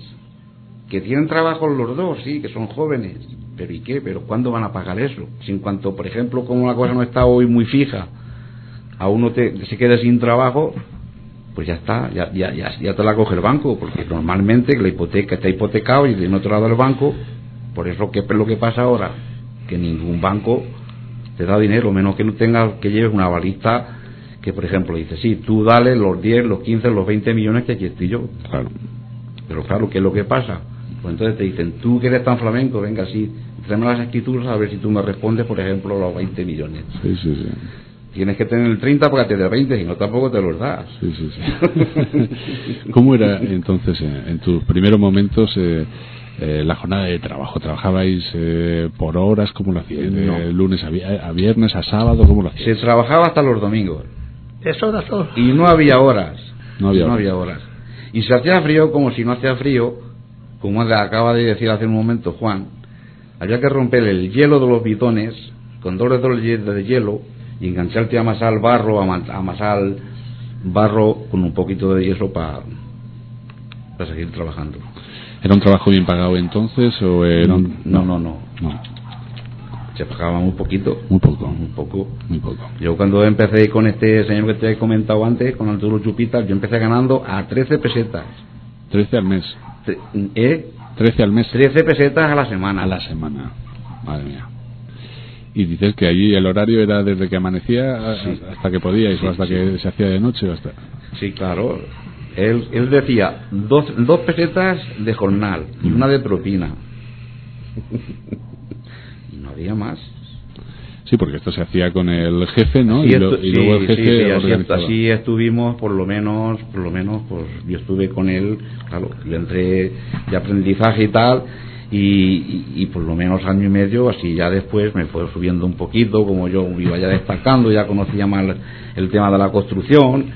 Que tienen trabajo los dos, sí, que son jóvenes. Pero ¿y qué? ¿Pero cuándo van a pagar eso? Si en cuanto, por ejemplo, como la cosa no está hoy muy fija, a uno te, se queda sin trabajo, pues ya está, ya, ya, ya, ya te la coge el banco, porque normalmente la hipoteca está hipotecado y del otro lado el banco, por eso ¿qué es lo que pasa ahora? Que ningún banco te da dinero, menos que no tengas, que lleves una balista que, por ejemplo, dice, sí, tú dale los 10, los 15, los 20 millones que aquí estoy yo. Claro. Pero claro, ¿qué es lo que pasa? Pues entonces te dicen, tú que eres tan flamenco, venga, sí, tráeme las escrituras a ver si tú me respondes, por ejemplo, los 20 millones. Sí, sí, sí. Tienes que tener el 30 para que te dé 20, si no tampoco te los das. Sí, sí, sí. ¿Cómo era entonces, eh, en tus primeros momentos, eh, eh, la jornada de trabajo? ¿Trabajabais eh, por horas? ¿Cómo lo hacíais? ¿De No. lunes a, vi- a viernes, a sábado? ¿Cómo lo Se hacíais? trabajaba hasta los domingos. Eso era todo. Y no había horas. No había horas. horas. Y se hacía frío como si no hacía frío, como le acaba de decir hace un momento Juan. Había que romper el hielo de los bitones con dos de hielo y engancharte a amasar barro, a ma- a amasar barro con un poquito de yeso para para seguir trabajando. ¿Era un trabajo bien pagado entonces o era un- No, no, no. No, Se pagaba muy poquito. muy poco, Un poco. muy poco. Yo cuando empecé con este señor que te he comentado antes, con Arturo Chupitas, yo empecé ganando a 13 pesetas. 13 al mes. ¿Eh? 13 al mes 13 pesetas a la semana. a la semana. Madre mía. Y dices que allí el horario era desde que amanecía Sí. hasta que podíais Sí, o hasta sí. que se hacía de noche hasta... Sí, claro. Él, él decía dos, dos pesetas de jornal y una de propina. y no había más. Sí, porque esto se hacía con el jefe, ¿no? Así y, lo- estu- y luego el jefe sí, sí, así, organizaba. así estuvimos por lo menos, por lo menos, pues yo estuve con él, claro, yo entré de aprendizaje y tal, y, y, por lo menos año y medio, así ya después me fue subiendo un poquito, como yo iba ya destacando, ya conocía más el tema de la construcción,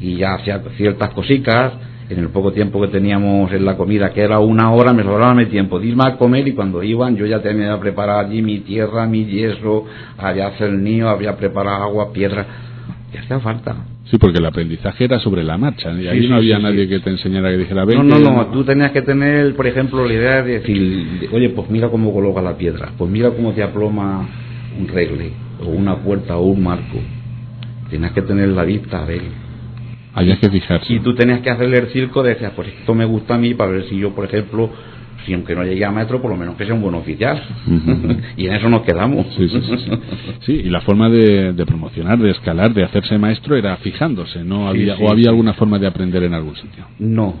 y ya hacía ciertas cositas, en el poco tiempo que teníamos en la comida, que era una hora, me sobraba mi tiempo de irme a comer y cuando iban yo ya tenía preparado allí mi tierra, mi yeso, había niño, había preparado agua, piedra, y hacía falta. Sí, porque el aprendizaje era sobre la marcha. Y ahí Sí, no había sí, nadie que te enseñara que dijera, No, "Ven, no, no, tú tenías que tener, por ejemplo, la idea de decir, oye, pues mira cómo coloca la piedra, pues mira cómo te aploma un regle, o una puerta, o un marco. Tenías que tener la vista a ver. Había que fijarse. Y tú tenías que hacerle el circo de decir, pues esto me gusta a mí para ver si yo, por ejemplo, si aunque no llegue a maestro, por lo menos que sea un buen oficial. Y en eso nos quedamos. Sí, sí, sí, sí. Y la forma de, de promocionar, de escalar, de hacerse maestro era fijándose, ¿no? Había, o había alguna forma de aprender en algún sitio. No,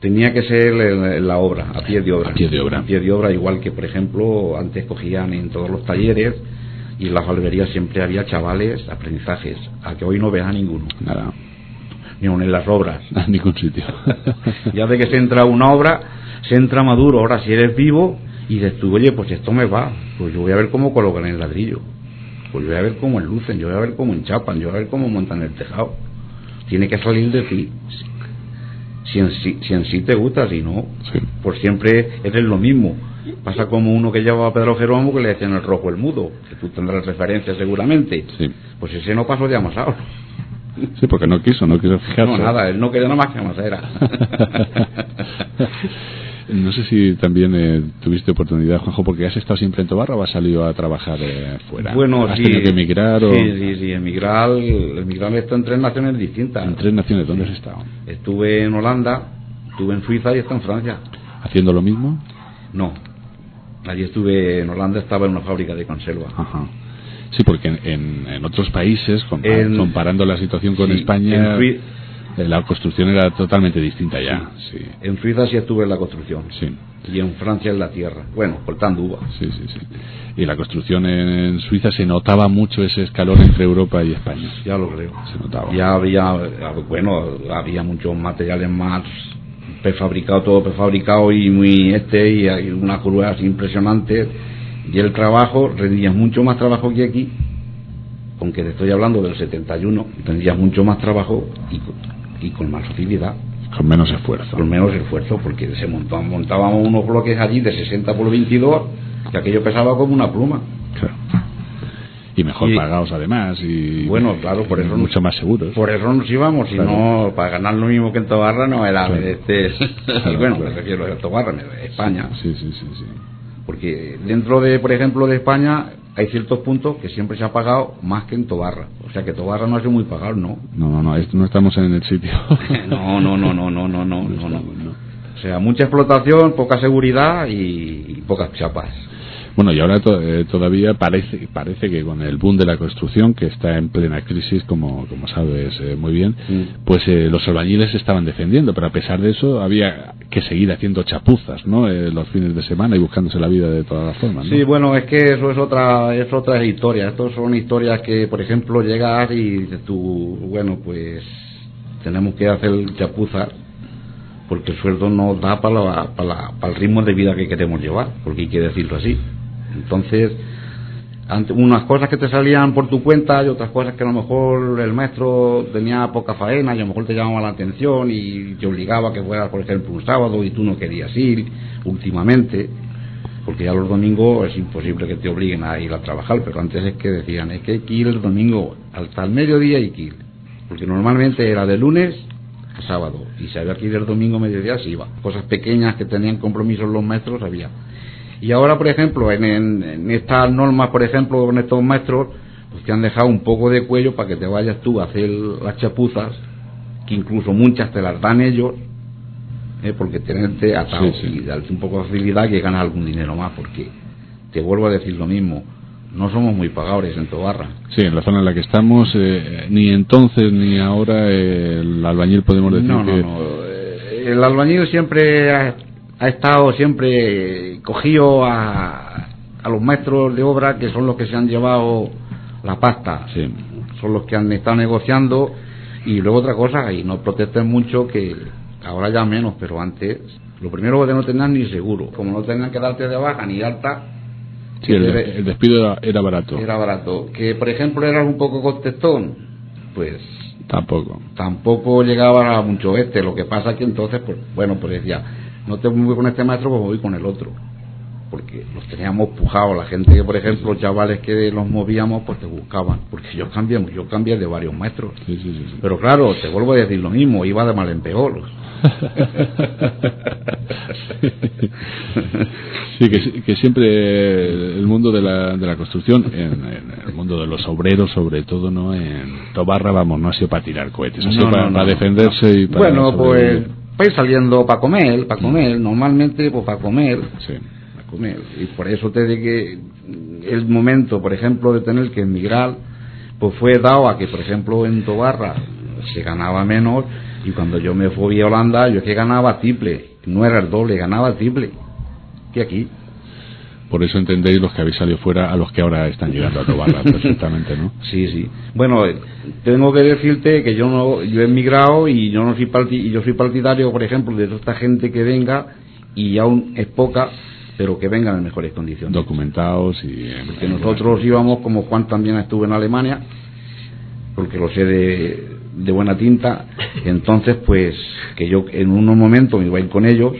tenía que ser la obra, a pie de obra. A pie de obra. A pie de obra, igual que, por ejemplo, antes cogían en todos los talleres y en las alberías siempre había chavales, aprendizajes, a que hoy no veas a ninguno, Nada, ni aun en las obras. a ningún sitio. ya de que se entra una obra, se entra maduro. Ahora, si eres vivo y dices tú, oye, pues esto me va, pues yo voy a ver cómo colocan el ladrillo, pues yo voy a ver cómo enlucen, yo voy a ver cómo enchapan, yo voy a ver cómo montan el tejado. Tiene que salir de ti. Si en sí, si en sí te gusta, si no, Sí. por siempre eres lo mismo. Pasa como uno que llevaba a Pedro Jerónimo que le decían el rojo el mudo, que tú tendrás referencia seguramente. Sí. Pues ese no pasó de amasado. Sí, porque no quiso, no quiso fijarse. No, nada, él no quería nada más que amasera. no sé si también eh, tuviste oportunidad, Juanjo, porque has estado siempre en Tobarra o has salido a trabajar eh, fuera. Bueno, ¿Has sí. tenido que emigrar o Sí, sí, sí, emigrar. Emigrar está en tres naciones distintas. en tres naciones? ¿Dónde has estado? Estuve en Holanda, estuve en Suiza y está en Francia. ¿Haciendo lo mismo? No. Allí estuve en Holanda, estaba en una fábrica de conserva. Ajá. Sí, porque en, en- en otros países, En- comparando la situación con Sí, España, en la construcción era totalmente distinta ya. Sí, En Suiza sí estuve en la construcción. sí, Y en Francia en la tierra. Bueno, cortando uvas. sí, sí, sí. Y la construcción en Suiza se notaba mucho ese escalón entre Europa y España. Ya lo creo. Se notaba. Ya había, bueno, había muchos materiales más prefabricados, todo prefabricado y muy este, y hay unas curvas impresionantes. Y el trabajo, rendías mucho más trabajo que aquí, aunque te estoy hablando del 71, tendrías mucho más trabajo y, y con más facilidad, Con menos esfuerzo. con menos esfuerzo, porque se montaban, montábamos unos bloques allí de 60 por 22, que aquello pesaba como una pluma. Claro. Y mejor Y- pagados además. Y Bueno, claro, por eso Mucho más seguros. Por eso nos íbamos, si Claro. no, para ganar lo mismo que en Tobarra no era Claro. este. Claro, y bueno, me refiero a Tobarra, España. Sí, sí, sí, sí. Porque dentro de, por ejemplo, de España hay ciertos puntos que siempre se ha pagado más que en Tobarra. O sea que Tobarra no ha sido muy pagado, no. No, no, no, no estamos en el sitio. No, no, no, no, no, no, no, no, no. O sea, mucha explotación, poca seguridad y, y pocas chapas. Bueno, y ahora eh, todavía parece parece que con el boom de la construcción, que está en plena crisis, como, como sabes eh, muy bien, mm. pues eh, los albañiles estaban defendiendo, pero a pesar de eso había que seguir haciendo chapuzas, ¿no? los fines de semana y buscándose la vida de todas las formas. Sí, bueno, es que eso es otra es otra historia. Estas son historias que, por ejemplo, llegas y dices tú, bueno, pues tenemos que hacer chapuzas porque el sueldo no da para, para, para, el ritmo de vida que queremos llevar, porque hay que decirlo así. Entonces, unas cosas que te salían por tu cuenta y otras cosas que a lo mejor el maestro tenía poca faena y a lo mejor te llamaba la atención y te obligaba a que fueras, por ejemplo, un sábado y tú no querías ir últimamente, porque ya los domingos es imposible que te obliguen a ir a trabajar, pero antes es que decían, es que hay que ir el domingo hasta el mediodía y que ir, porque normalmente era de lunes a sábado y si había que ir el domingo mediodía se iba. Cosas pequeñas que tenían compromisos los maestros había y ahora, por ejemplo, en, estas normas, por ejemplo, con estos maestros, pues te han dejado un poco de cuello para que te vayas tú a hacer las chapuzas, que incluso muchas te las dan ellos, ¿eh? porque tenerte atado y darte un poco de facilidad que ganas algún dinero más, porque te vuelvo a decir lo mismo, no somos muy pagadores en Tobarra. Sí, en la zona en la que estamos, eh, ni entonces ni ahora el albañil podemos decir no, no, No, el albañil siempre ha, estado siempre cogido a, a los maestros de obra que son los que se han llevado la pasta, son los que han estado negociando y luego otra cosa, y no protesten mucho que ahora ya menos, pero antes lo primero que no tenían ni seguro, como no tenían que darte de baja ni alta. Sí, el, despido era, barato. Era barato. Que por ejemplo eras un poco contestón, pues tampoco. Tampoco llegaba a mucho este. Lo que pasa que entonces, pues bueno, pues decía, no te voy con este maestro, pues voy con el otro. Porque los teníamos pujados, la gente que, por ejemplo, los chavales que los movíamos, pues te buscaban. Porque yo cambié, yo cambié de varios maestros. Pero claro, te vuelvo a decir lo mismo, iba de mal en peor. sí, que, que, siempre el mundo de la, de la construcción, en, el mundo de los obreros sobre todo, ¿no? En Tobarra, vamos, no ha sido para tirar cohetes, ha sido para, defenderse y para... Bueno, pues ir saliendo para comer, para comer, normalmente pues para comer, sí. para comer. Y por eso te digo que el momento, por ejemplo, de tener que emigrar, pues fue dado a que, por ejemplo, en Tobarra se ganaba menos y cuando yo me fui a Holanda, yo es que ganaba triple, no era el doble, ganaba triple que aquí. Por eso entendéis los que habéis salido fuera a los que ahora están llegando a Tobarra perfectamente, ¿no? Sí, sí. Bueno, tengo que decirte que yo no, yo he emigrado y yo no soy y yo soy partidario, por ejemplo, de toda esta gente que venga y aún es poca, pero que vengan en mejores condiciones. Documentados y. Porque nosotros íbamos como Juan también estuvo en Alemania, porque lo sé de, de buena tinta. Entonces, pues, que yo en unos momentos me iba a ir con ellos,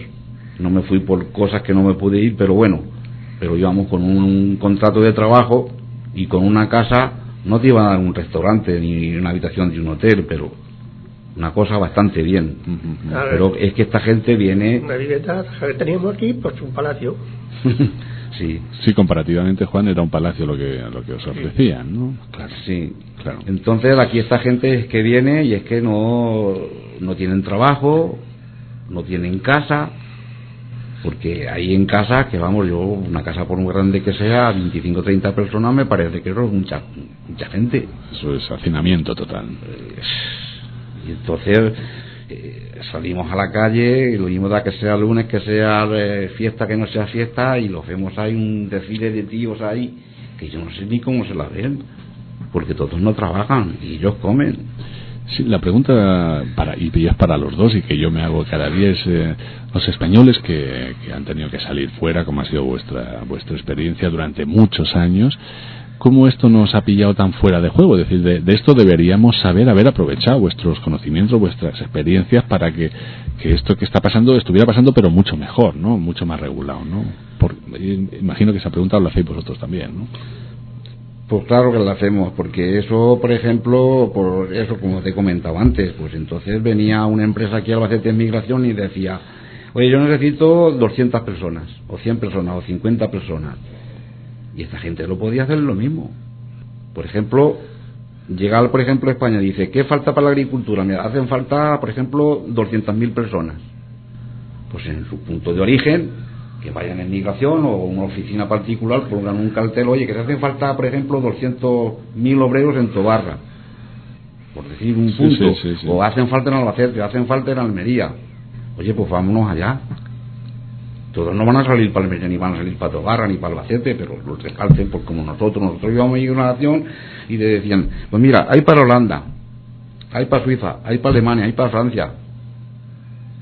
no me fui por cosas que no me pude ir, pero bueno pero íbamos con un contrato de trabajo y con una casa, no te iban a dar un restaurante ni una habitación de un hotel, pero una cosa bastante bien. Pero es que esta gente viene... Una vivienda que teníamos aquí, pues un palacio. sí. Sí, comparativamente, Juan, era un palacio lo que, lo que os ofrecían, ¿no? Claro. Sí, claro. Entonces aquí esta gente es que viene y es que no, no tienen trabajo, no tienen casa, porque ahí en casa, que vamos, yo, una casa por muy grande que sea, 25 30 personas, me parece que es mucha, mucha gente. Eso es hacinamiento total. y entonces eh, salimos a la calle, y lo mismo da que sea lunes, que sea eh, fiesta, que no sea fiesta, y lo vemos ahí un desfile de tíos ahí, que yo no sé ni cómo se la ven, porque todos no trabajan y ellos comen. Sí, la pregunta para y es para los dos y que yo me hago cada día es eh, los españoles que, han tenido que salir fuera, como ha sido vuestra vuestra experiencia durante muchos años, cómo esto nos ha pillado tan fuera de juego. Es decir, de, esto deberíamos saber haber aprovechado vuestros conocimientos, vuestras experiencias para que, que, esto que está pasando estuviera pasando, pero mucho mejor, ¿no? Mucho más regulado, ¿no? Por, imagino que esa pregunta la hacéis vosotros también, ¿no? Pues claro que la hacemos, porque eso, por ejemplo, por eso como te comentaba antes, pues entonces venía una empresa aquí a Albacete de Migración y decía, oye, yo necesito 200 personas, o 100 personas, o 50 personas. Y esta gente lo podía hacer lo mismo. Por ejemplo, llegar, por ejemplo, a España dice, ¿qué falta para la agricultura? Me hacen falta, por ejemplo, 200.000 personas. Pues en su punto de origen que vayan en migración o una oficina particular pongan un cartel, oye, que se hacen falta, por ejemplo, 200.000 obreros en Tobarra, por decir un punto, o hacen falta en Albacete, hacen falta en Almería. Oye, pues vámonos allá. Todos no van a salir para Almería, ni van a salir para Tobarra, ni para Albacete, pero los descalcen, pues como nosotros, nosotros íbamos a ir a una nación y le decían, pues mira, hay para Holanda, hay para Suiza, hay para Alemania, hay para Francia,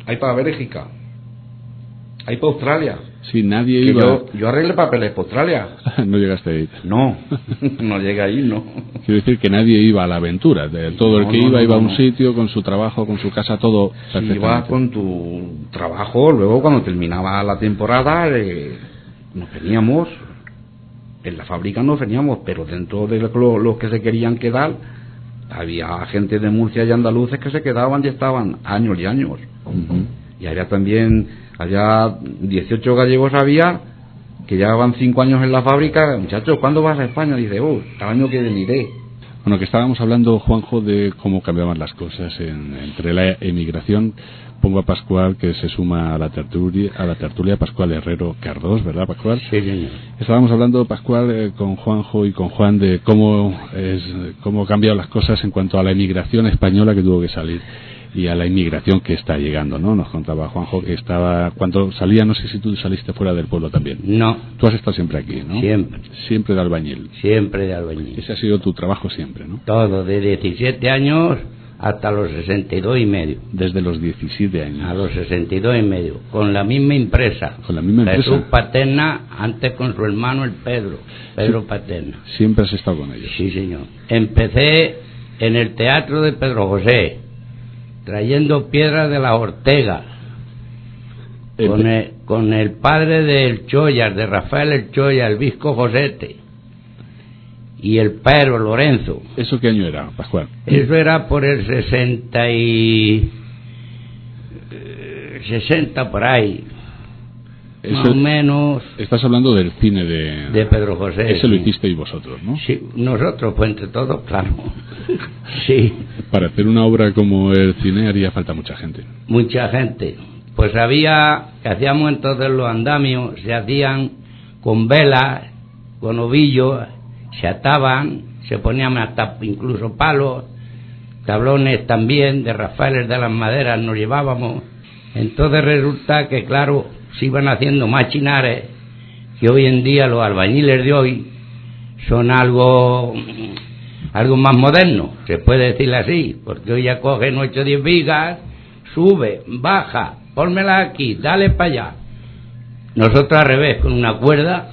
hay para Bélgica, hay para Australia. Sí, nadie iba. Yo, yo, arreglé papeles para Australia. no llegaste ahí. No, no llegué ahí, no. Quiero decir que nadie iba a la aventura. De todo el que iba, iba a un sitio con su trabajo, con su casa, todo. Si iba con tu trabajo, luego cuando terminaba la temporada, eh, nos veníamos. En la fábrica nos veníamos, pero dentro de los que se querían quedar, había gente de Murcia y andaluces que se quedaban y estaban años y años. Y había también Allá 18 gallegos había que llevaban 5 años en la fábrica. Muchachos, ¿cuándo vas a España? Dice, oh, el año que veniré. Bueno, que estábamos hablando, Juanjo, de cómo cambiaban las cosas entre la emigración. Pongo a Pascual, que se suma a la tertulia, a la tertulia Pascual Herrero Cardós, ¿verdad, Pascual? Sí, señor. Estábamos hablando, Pascual, eh, con Juanjo y con Juan de cómo, es, cómo han cambiado las cosas en cuanto a la emigración española que tuvo que salir y a la inmigración que está llegando, ¿no? Nos contaba Juanjo que estaba, cuando salía, no sé si tú saliste fuera del pueblo también. No. Tú has estado siempre aquí, ¿no? Siempre. Siempre de albañil. Siempre de albañil. Ese ha sido tu trabajo siempre, ¿no? Todo, de 17 años hasta los 62 y medio. Desde los 17 años. A los 62 y medio, con la misma empresa. Con la misma empresa. Jesús Paterna, antes con su hermano el Pedro, Pedro Paterna. Siempre has estado con ellos. Sí, señor. Empecé en el teatro de Pedro José, trayendo piedras de la Ortega, con el, con el padre del Choyar, de Rafael el Choya, el Visco Josete, y el Pedro Lorenzo. ¿Eso qué año era, Pascual? Eso era por el 60 y... 60 eh, por ahí. Más o menos. Estás hablando del cine de, de Pedro José. Ese lo hicisteis vosotros, ¿no? Sí, nosotros, pues entre todos, claro. sí. Para hacer una obra como el cine haría falta mucha gente. Mucha gente. Pues había, que hacíamos entonces los andamios, se hacían con velas, con ovillos, se ataban, se ponían hasta incluso palos, tablones también, de Rafael de las maderas nos llevábamos. Entonces resulta que, claro, se iban haciendo machinares que hoy en día los albañiles de hoy son algo algo más moderno, se puede decir así, porque hoy ya cogen 8 o 10 vigas, sube, baja, pónmela aquí, dale para allá. Nosotros al revés, con una cuerda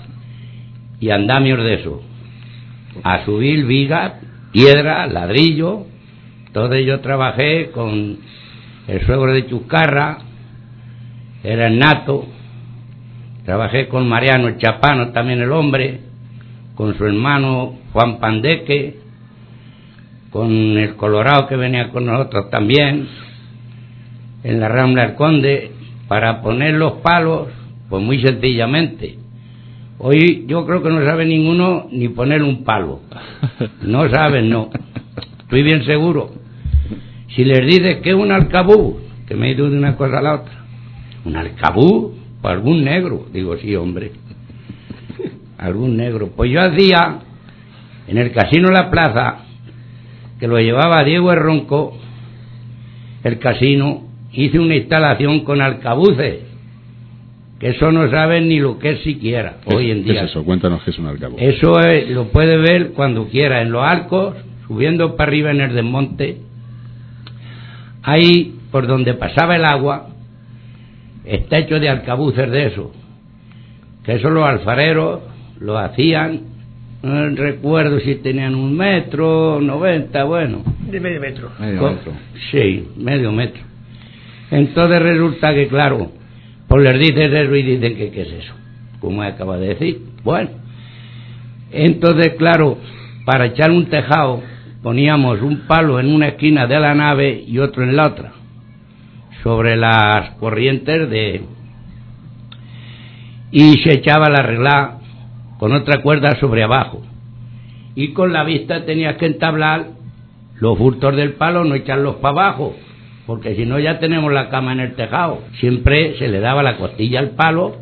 y andamios de eso. A subir vigas, piedra, ladrillo, todo ello trabajé con el suegro de Chuscarra, era nato, trabajé con Mariano Chapano, también el hombre, con su hermano Juan Pandeque, con el Colorado que venía con nosotros también, en la Rambla del Conde, para poner los palos, pues muy sencillamente. Hoy yo creo que no sabe ninguno ni poner un palo. No saben, no. Estoy bien seguro. Si les dices que es un alcabú, que me he una cosa a la otra, un alcabú, pues algún negro. Digo, sí, hombre. algún negro. Pues yo hacía en el Casino La Plaza, que lo llevaba Diego Ronco, el casino, hice una instalación con alcabuces, que eso no saben ni lo que es siquiera hoy en día. ¿Qué es eso? Cuéntanos qué es un alcabuz. Eso lo puede ver cuando quiera, en los arcos, subiendo para arriba en el desmonte, ahí por donde pasaba el agua, está hecho de alcabuces de eso, que eso los alfareros lo hacían, no recuerdo si tenían un metro, noventa, bueno. De medio metro. Medio metro. Sí, medio metro. Entonces resulta que, claro, pues les dices eso y dicen que qué es eso, como acaba de decir. Bueno, entonces, claro, para echar un tejado poníamos un palo en una esquina de la nave y otro en la otra sobre las corrientes de y se echaba la regla con otra cuerda sobre abajo y con la vista tenías que entablar los bultos del palo no echarlos para abajo porque si no ya tenemos la cama en el tejado siempre se le daba la costilla al palo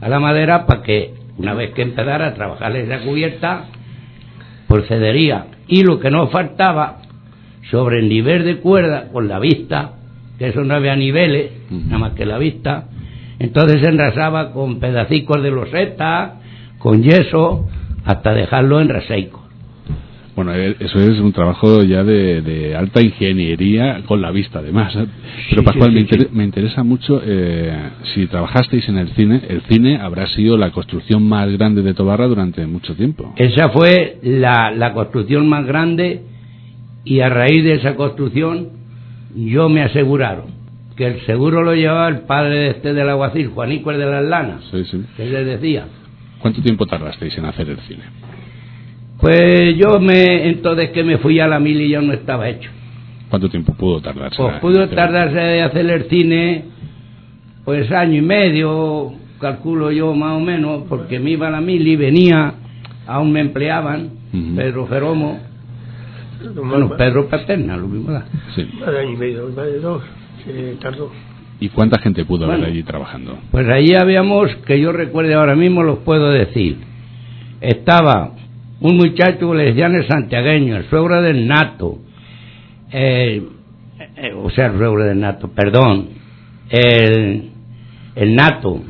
a la madera para que una vez que empezara a trabajar esa cubierta, procedería. Y lo que nos faltaba, sobre el nivel de cuerda, con la vista, que eso no había niveles, nada más que la vista, entonces se enrasaba con pedacicos de loseta, con yeso, hasta dejarlo en raseico. Bueno, eh, eso es un trabajo ya de, alta ingeniería con la vista, además. Pero Pascual, me, interesa mucho eh, si trabajasteis en el cine. El cine habrá sido la construcción más grande de Tobarra durante mucho tiempo. Esa fue la, la construcción más grande y a raíz de esa construcción yo me aseguraron que el seguro lo llevaba el padre de este del aguacil, Juanico el de las lanas, sí, sí. que le decía. ¿Cuánto tiempo tardasteis en hacer el cine? Pues yo me, entonces que me fui a la mil y ya no estaba hecho. ¿Cuánto tiempo pudo tardarse? Pues pudo tardarse de hacer el cine, pues año y medio, calculo yo más o menos, porque me iba a la mil y venía, aún me empleaban, Pedro Jeromo, bueno, Pedro Paterna, lo mismo da. Sí. año y medio, más de dos, se tardó. ¿Y cuánta gente pudo haber allí trabajando? Pues allí habíamos, que yo recuerde ahora mismo, los puedo decir. Estaba un muchacho que le decían el santiagueño, el suegro del nato, eh, eh, o sea, el suegro del nato, perdón, el, el nato.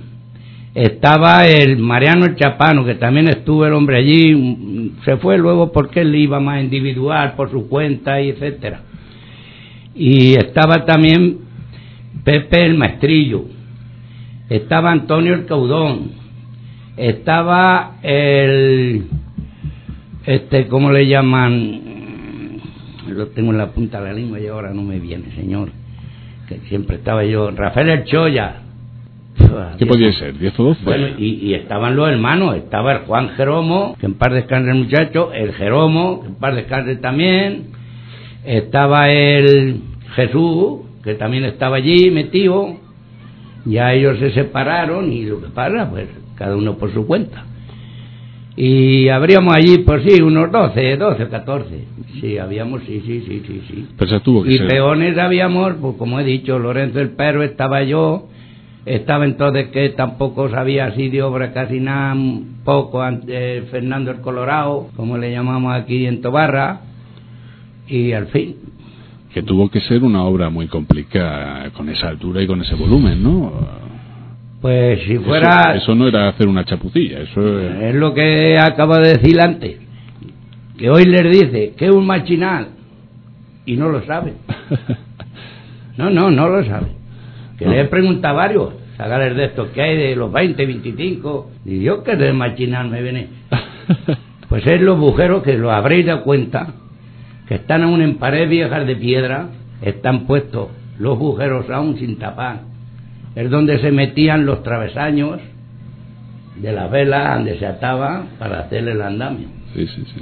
Estaba el Mariano el Chapano, que también estuvo el hombre allí, se fue luego porque él iba más individual por su cuenta y etcétera. Y estaba también Pepe el Maestrillo, estaba Antonio el Caudón, estaba el este, ¿cómo le llaman? Lo tengo en la punta de la lengua y ahora no me viene, señor. Que siempre estaba yo, Rafael El Choya. ¿Qué podía ser? ¿10 o 12? Bueno, y, estaban los hermanos, estaba el Juan Jeromo, que en par descanse el muchacho, el Jeromo, que en par descanse también, estaba el Jesús, que también estaba allí metido, ya ellos se separaron y lo que pasa, pues cada uno por su cuenta. Y habríamos allí, pues sí, unos 12, 12, 14. Sí, habíamos, sí, sí, sí, sí. sí. Pero tuvo que y peones habíamos, pues como he dicho, Lorenzo el Perro estaba yo, estaba entonces que tampoco sabía así de obra casi nada, poco, eh, Fernando el Colorado, como le llamamos aquí en Tobarra, y al fin. Que tuvo que ser una obra muy complicada con esa altura y con ese volumen, ¿no? Pues si fuera... Eso, no era hacer una chapucilla, eso es... lo que acabo de decir antes. Que hoy les dice que es un machinal y no lo sabe. No, no, no lo sabe. Que le he preguntado a varios, sacarles de estos que hay de los 20, 25, y yo que de machinal me viene. Pues es los bujeros que lo habréis dado cuenta, que están aún en paredes viejas de piedra, están puestos los bujeros aún sin tapar es donde se metían los travesaños de la vela donde se ataba para hacer el andamio. Sí, sí, sí,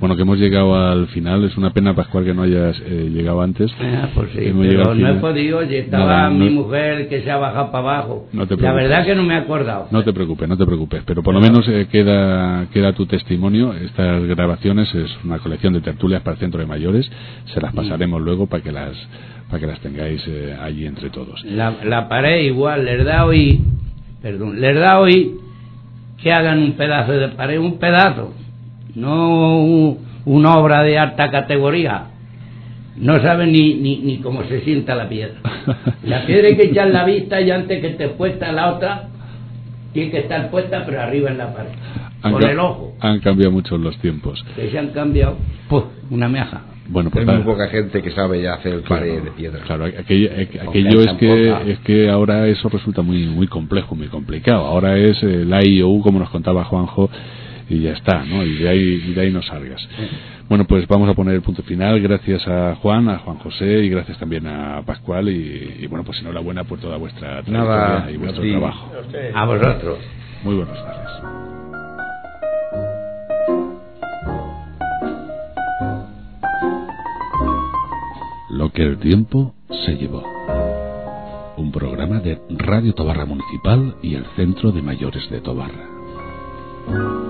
Bueno, que hemos llegado al final. Es una pena, Pascual, que no hayas eh, llegado antes. Ah, pues sí, pero no he podido. Estaba mi mujer que se ha bajado para abajo. la verdad que no me he acordado. No te preocupes, no te preocupes. Pero por lo menos eh, queda, queda tu testimonio. Estas grabaciones es una colección de tertulias para el centro de mayores. Se las mm. pasaremos luego para que las para que las tengáis eh, allí entre todos. La, la pared igual, les da hoy, perdón, les da hoy que hagan un pedazo de pared, un pedazo, no una obra de alta categoría. No saben ni, ni, ni cómo se sienta la piedra. La piedra hay que echar la vista y antes que esté puesta la otra, tiene que estar puesta pero arriba en la pared. con el ojo. Han cambiado mucho los tiempos. Que se han cambiado, pues, una meaja. Bueno, pues Hay muy poca gente que sabe ya hacer pared de piedra. Claro, aquello, es que es que ahora eso resulta muy muy complejo, muy complicado. Ahora es el IOU, como nos contaba Juanjo, y ya está, ¿no? Y de ahí, de ahí no salgas. Bueno, pues vamos a poner el punto final. Gracias a Juan, a Juan José y gracias también a Pascual. Y, bueno, pues enhorabuena por toda vuestra trayectoria y vuestro trabajo. A vosotros. Muy buenas tardes. Lo que el tiempo se llevó. Un programa de Radio Tobarra Municipal y el Centro de Mayores de Tobarra.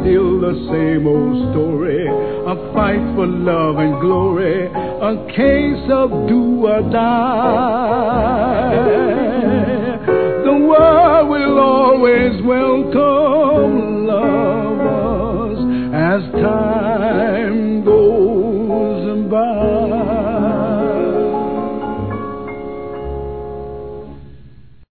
Still the same old story, a fight for love and glory, a case of do or die. The world will always welcome lovers as time